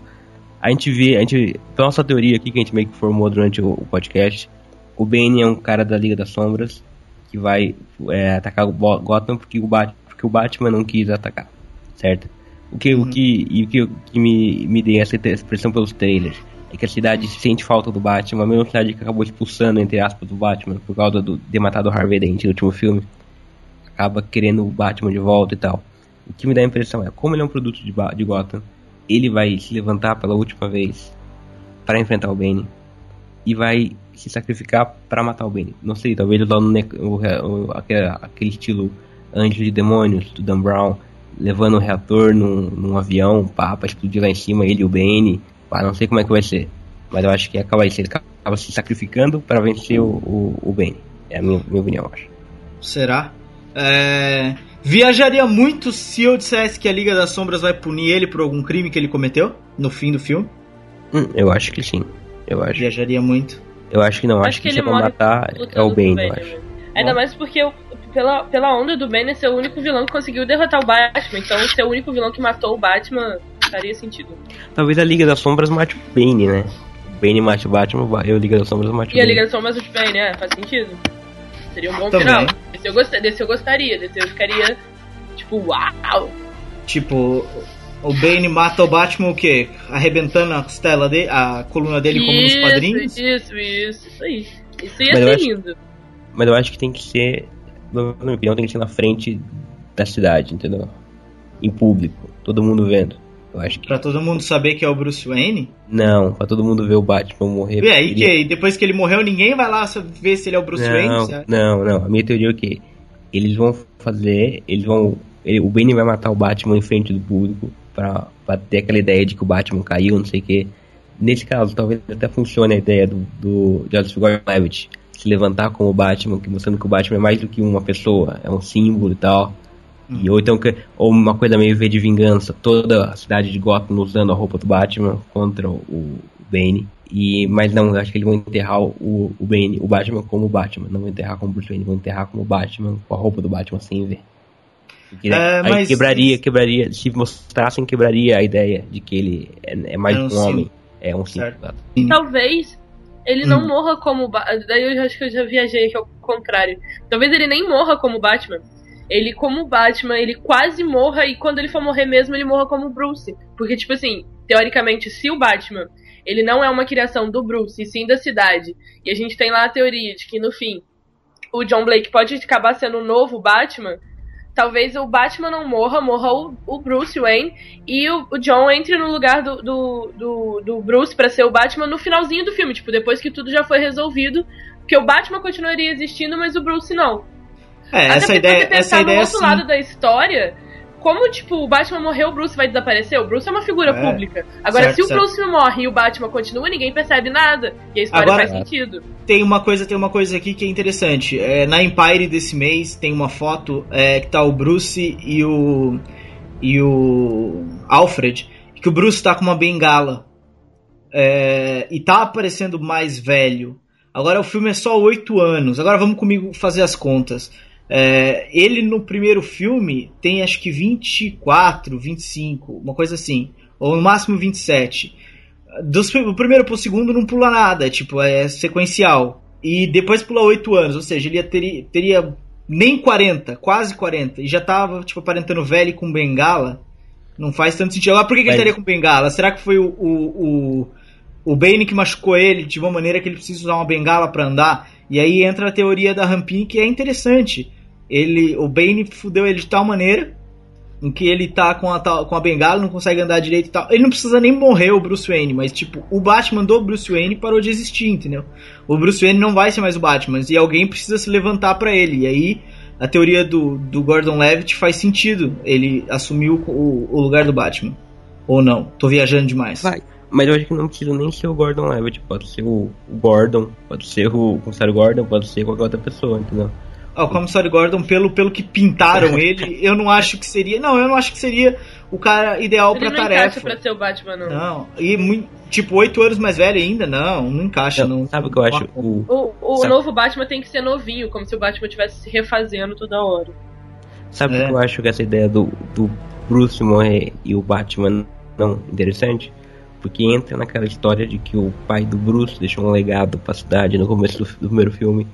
A gente vê, a gente, pela nossa teoria aqui que a gente meio que formou durante o, o podcast, o Bane é um cara da Liga das Sombras que vai é, atacar o Gotham porque o, Bat, porque o Batman não quis atacar, certo? O que, o que, e o que, que me, me dei essa expressão pelos trailers é que a cidade sente falta do Batman, a mesma cidade que acabou expulsando, entre aspas, o Batman por causa do, de matar do Harvey Dent no último filme, acaba querendo o Batman de volta e tal. O que me dá a impressão é, como ele é um produto de, de Gotham, ele vai se levantar pela última vez para enfrentar o Bane e vai se sacrificar para matar o Bane. Não sei, talvez o, aquele, estilo Anjo de Demônios do Dan Brown, levando o reator num, num avião pá, pra explodir lá em cima, ele e o Bane. Pá, não sei como é que vai ser. Mas eu acho que acaba isso. Ele acaba se sacrificando para vencer o, o, o Bane. É a minha, minha opinião, eu acho. Será? É, Viajaria muito se eu dissesse que a Liga das Sombras vai punir ele por algum crime que ele cometeu no fim do filme. Hum, eu acho que sim. Eu acho. Viajaria muito. Eu acho que não. Acho Acho, que que, ele se é pra matar é o o eu acho. Ainda mais porque eu- pela, pela onda do Bane ser o único vilão que conseguiu derrotar o Batman. Então ser o único vilão que matou o Batman faria sentido. Talvez a Liga das Sombras mate o Bane, né? O Bane mate o Batman, eu, Liga das Sombras, mate o E a Bane. ligação mais do Bane, né? Faz sentido. Seria um bom Também. final. Desse eu, gost... Desse eu gostaria. Desse eu ficaria tipo, uau! Tipo, o Bane mata o Batman o quê? Arrebentando a costela dele, a coluna dele como nos Isso, quadrinhos? Isso, isso, isso aí. Isso ia Mas ser acho- lindo. Mas eu acho que tem que ser, na minha opinião, tem que ser na frente da cidade, entendeu? Em público, todo mundo vendo. Eu acho que. Pra todo mundo saber que é o Bruce Wayne? Não, pra todo mundo ver o Batman morrer. E aí, que depois que ele morreu, ninguém vai lá ver se ele é o Bruce Wayne? não, certo? não, não. A minha teoria é o quê? Eles vão fazer. Eles vão. ele- o Bane vai matar o Batman em frente do público pra, pra ter aquela ideia de que o Batman caiu, não sei o quê. Nesse caso, talvez até funcione a ideia do, do Joseph Gordon-Levitt se levantar como o Batman, que mostrando que o Batman é mais do que uma pessoa, é um símbolo e tal. E, ou então, que- ou uma coisa meio V de vingança, toda a cidade de Gotham usando a roupa do Batman contra o, o Bane. E, mas não, eu acho que eles vão enterrar o, o Bane, o Batman como o Batman, não vão enterrar como Bruce Wayne, vão enterrar como o Batman, com a roupa do Batman sem ver. Porque, É, aí mas- quebraria, quebraria, se mostrassem, quebraria a ideia de que ele é, é mais É um um, homem. É um símbolo. Talvez ele Hum. não morra como Batman. Daí eu acho que eu já viajei aqui ao contrário. Talvez ele nem morra como Batman. Ele, como Batman, ele quase morra e quando ele for morrer mesmo, ele morra como Bruce. Porque, tipo assim, teoricamente, se o Batman ele não é uma criação do Bruce, e sim da cidade. E a gente tem lá a teoria de que no fim o John Blake pode acabar sendo o um novo Batman. Talvez o Batman não morra, morra o, o Bruce Wayne e o, o, John entre no lugar do, do, do, do Bruce para ser o Batman no finalzinho do filme, tipo, depois que tudo já foi resolvido, porque o Batman continuaria existindo, mas o Bruce não. É, Até essa ideia, essa ideia no outro sim. lado da história, como, tipo, o Batman morreu, o Bruce vai desaparecer? O Bruce é uma figura é. pública. Agora, certo, se o certo. Bruce morre e o Batman continua, ninguém percebe nada. E a história Agora, faz sentido. Tem uma coisa, tem uma coisa aqui que é interessante. É, na Empire desse mês tem uma foto é, que tá o Bruce e o. e o Alfred. Que o Bruce tá com uma bengala. É, e tá aparecendo mais velho. Agora o filme é só oito anos. Agora vamos comigo fazer as contas. É, ele no primeiro filme tem acho que 24, 25, uma coisa assim. Ou no máximo 27. Dos, do primeiro pro segundo não pula nada, tipo, é sequencial. E depois pula 8 anos, ou seja, ele teria, teria nem 40, quase 40. E já tava, tipo, aparentando velho com bengala. Não faz tanto sentido. Agora, por que, que ele estaria com bengala? Será que foi o, o, o, o Bane que machucou ele de uma maneira que ele precisa usar uma bengala para andar? E aí entra a teoria da Rampin, que é interessante. Ele, o Bane fudeu ele de tal maneira em que ele tá com a, com a bengala, não consegue andar direito e tal. Ele não precisa nem morrer o Bruce Wayne, mas tipo, o Batman do Bruce Wayne parou de existir, entendeu? O Bruce Wayne não vai ser mais o Batman e alguém precisa se levantar para ele. E aí a teoria do, do Gordon Levitt faz sentido. Ele assumiu o, o lugar do Batman. Ou não? Tô viajando demais. Vai. Mas eu acho que não precisa nem ser o Gordon Levitt. Pode ser o, o Gordon, pode ser o comissário Gordon, pode ser qualquer outra pessoa, entendeu? O comissário Gordon, pelo, pelo que pintaram ele, eu não acho que seria. Não, eu não acho que seria o cara ideal ele pra tarefa. Não encaixa pra ser o Batman, não. Não, e muito, tipo, oito anos mais velho ainda, não, não encaixa. Não, não sabe o que eu acho? O, o, o novo Batman tem que ser novinho, como se o Batman estivesse se refazendo toda hora. Sabe o é. que eu acho que essa ideia do, do Bruce morrer e o Batman não interessante? Porque entra naquela história de que o pai do Bruce deixou um legado pra cidade no começo do, do primeiro filme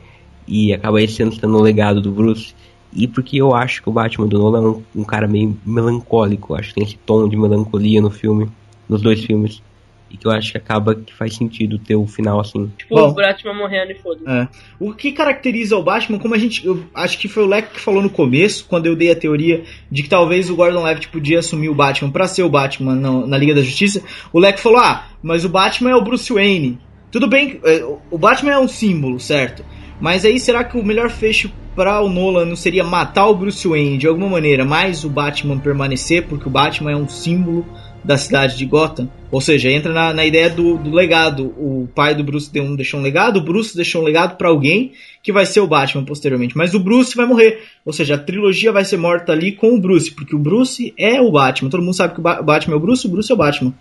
e acaba esse ano sendo o legado do Bruce. E porque eu acho que o Batman do Nolan é um, um, cara meio melancólico, acho que tem esse tom de melancolia no filme, nos dois filmes. E que eu acho que acaba que faz sentido ter o final assim. Tipo, Bom, o Batman morrendo e foda é. O que caracteriza o Batman, como a gente. Eu acho que foi o Leco que falou no começo, quando eu dei a teoria de que talvez o Gordon Levitt podia assumir o Batman para ser o Batman na, na Liga da Justiça. O Leco falou: ah, mas o Batman é o Bruce Wayne. Tudo bem, é, o Batman é um símbolo, certo? Mas aí será que o melhor fecho para o Nolan não seria matar o Bruce Wayne de alguma maneira, mais o Batman permanecer, porque o Batman é um símbolo da cidade de Gotham? Ou seja, entra na, na ideia do, do, legado. O pai do Bruce deu um, deixou um legado, o Bruce deixou um legado para alguém que vai ser o Batman posteriormente. Mas o Bruce vai morrer. Ou seja, a trilogia vai ser morta ali com o Bruce, porque o Bruce é o Batman. Todo mundo sabe que o Batman é o Bruce, o Bruce é o Batman.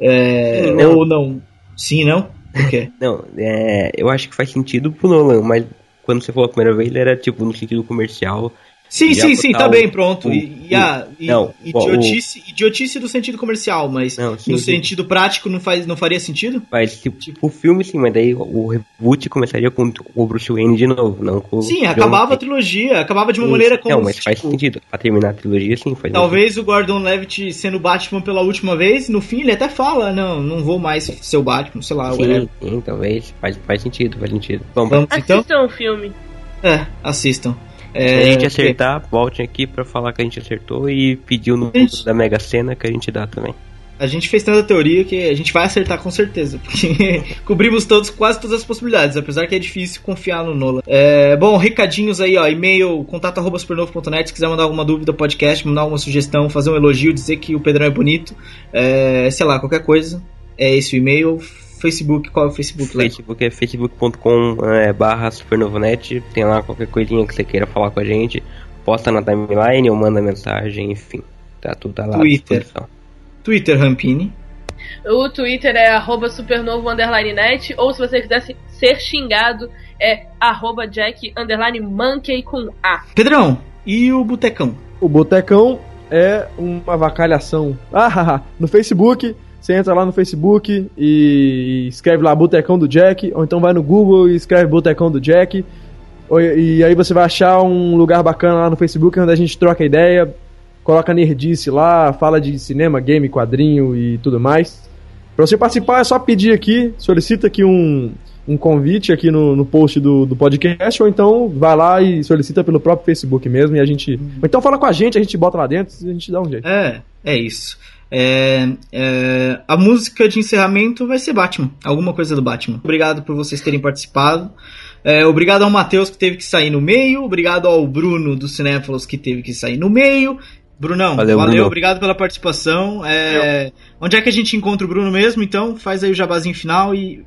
É, Sim, não. Ou não? Sim, não? Por quê? Não, é, eu acho que faz sentido pro Nolan, mas quando você falou a primeira vez, ele era tipo no sentido comercial. Sim, sim, sim, tá bem, pronto. O, e, e, a, e, não, idiotice, o, idiotice do sentido comercial, mas não, sim, no sim. sentido prático não, faz, não faria sentido? Faz, tipo, tipo, o filme sim, mas daí o reboot começaria com o Bruce Wayne de novo, não com Sim, acabava a trilogia, acabava de uma sim, maneira como... Não, mas tipo, faz sentido, pra terminar a trilogia sim, faz Talvez sentido. o Gordon Levitt sendo Batman pela última vez, no fim ele até fala, não, não vou mais ser o Batman, sei lá. Sim, sim talvez, faz, faz sentido, faz sentido. Bom, Vamos, então? Assistam o filme. É, assistam. É, Se a gente acertar, voltem aqui para falar que a gente acertou e pediu no gente... da Mega Sena que a gente dá também. A gente fez tanta teoria que a gente vai acertar com certeza, porque cobrimos todos, quase todas as possibilidades, apesar que é difícil confiar no Nola. É, bom, recadinhos aí, ó, e-mail contato@supernovo.net, se quiser mandar alguma dúvida podcast, mandar alguma sugestão, fazer um elogio, dizer que o Pedrão é bonito, é, sei lá, qualquer coisa, é esse o e-mail Facebook, qual é o Facebook? Facebook é facebook.com é, barra supernovonet, tem lá qualquer coisinha que você queira falar com a gente, posta na timeline ou manda mensagem, enfim, tá tudo tá lá Twitter. Twitter, Rampini. O Twitter é arroba supernovo underline net, ou se você quiser ser xingado, é arroba jack underline monkey com A. Pedrão, e o Botecão? O Botecão é uma vacalhação. Ah, no Facebook você entra lá no Facebook e escreve lá Botecão do Jack, ou então vai no Google e escreve Botecão do Jack. E aí você vai achar um lugar bacana lá no Facebook onde a gente troca ideia, coloca nerdice lá, fala de cinema, game, quadrinho e tudo mais. Pra você participar é só pedir aqui, solicita aqui um, um convite aqui no, no post do, do podcast, ou então vai lá e solicita pelo próprio Facebook mesmo e a gente. Ou então fala com a gente, a gente bota lá dentro e a gente dá um jeito. É, é isso. É, é, a música de encerramento vai ser Batman, alguma coisa do Batman. Obrigado por vocês terem participado. É, obrigado ao Matheus que teve que sair no meio. Obrigado ao Bruno do Cinéfilos que teve que sair no meio. Brunão, Valeu, valeu, Bruno. obrigado pela participação. É, onde é que a gente encontra o Bruno mesmo? Então faz aí o jabazinho final e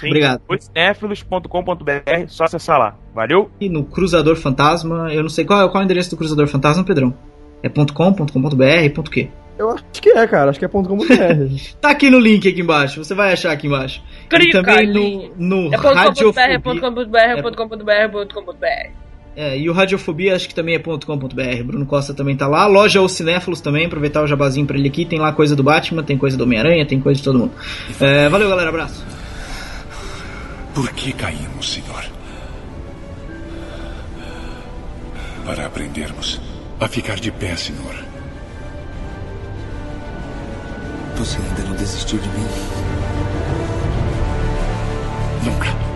Sim, Obrigado. Cinéfilos.com.br, só acessar lá. Valeu? E no Cruzador Fantasma, eu não sei qual, é- qual é o endereço do Cruzador Fantasma, Pedrão. É .com, .com.br, ponto .quê? Eu acho que é, cara. Acho que é ponto .com.br. Tá aqui no link aqui embaixo, você vai achar aqui embaixo. e também no, no É é Radiofobia. ponto .com.br, é ponto .com.br, é ponto .com.br. É, e o Radiofobia acho que também é .com.br. Bruno Costa também tá lá. Loja Os Cinéfilos também, aproveitar o jabazinho pra ele aqui. Tem lá coisa do Batman, tem coisa do Homem-Aranha, tem coisa de todo mundo. É, valeu, galera, abraço. Por que caímos, senhor? Para aprendermos a ficar de pé, senhor. Você ainda não desistiu de mim? Nunca.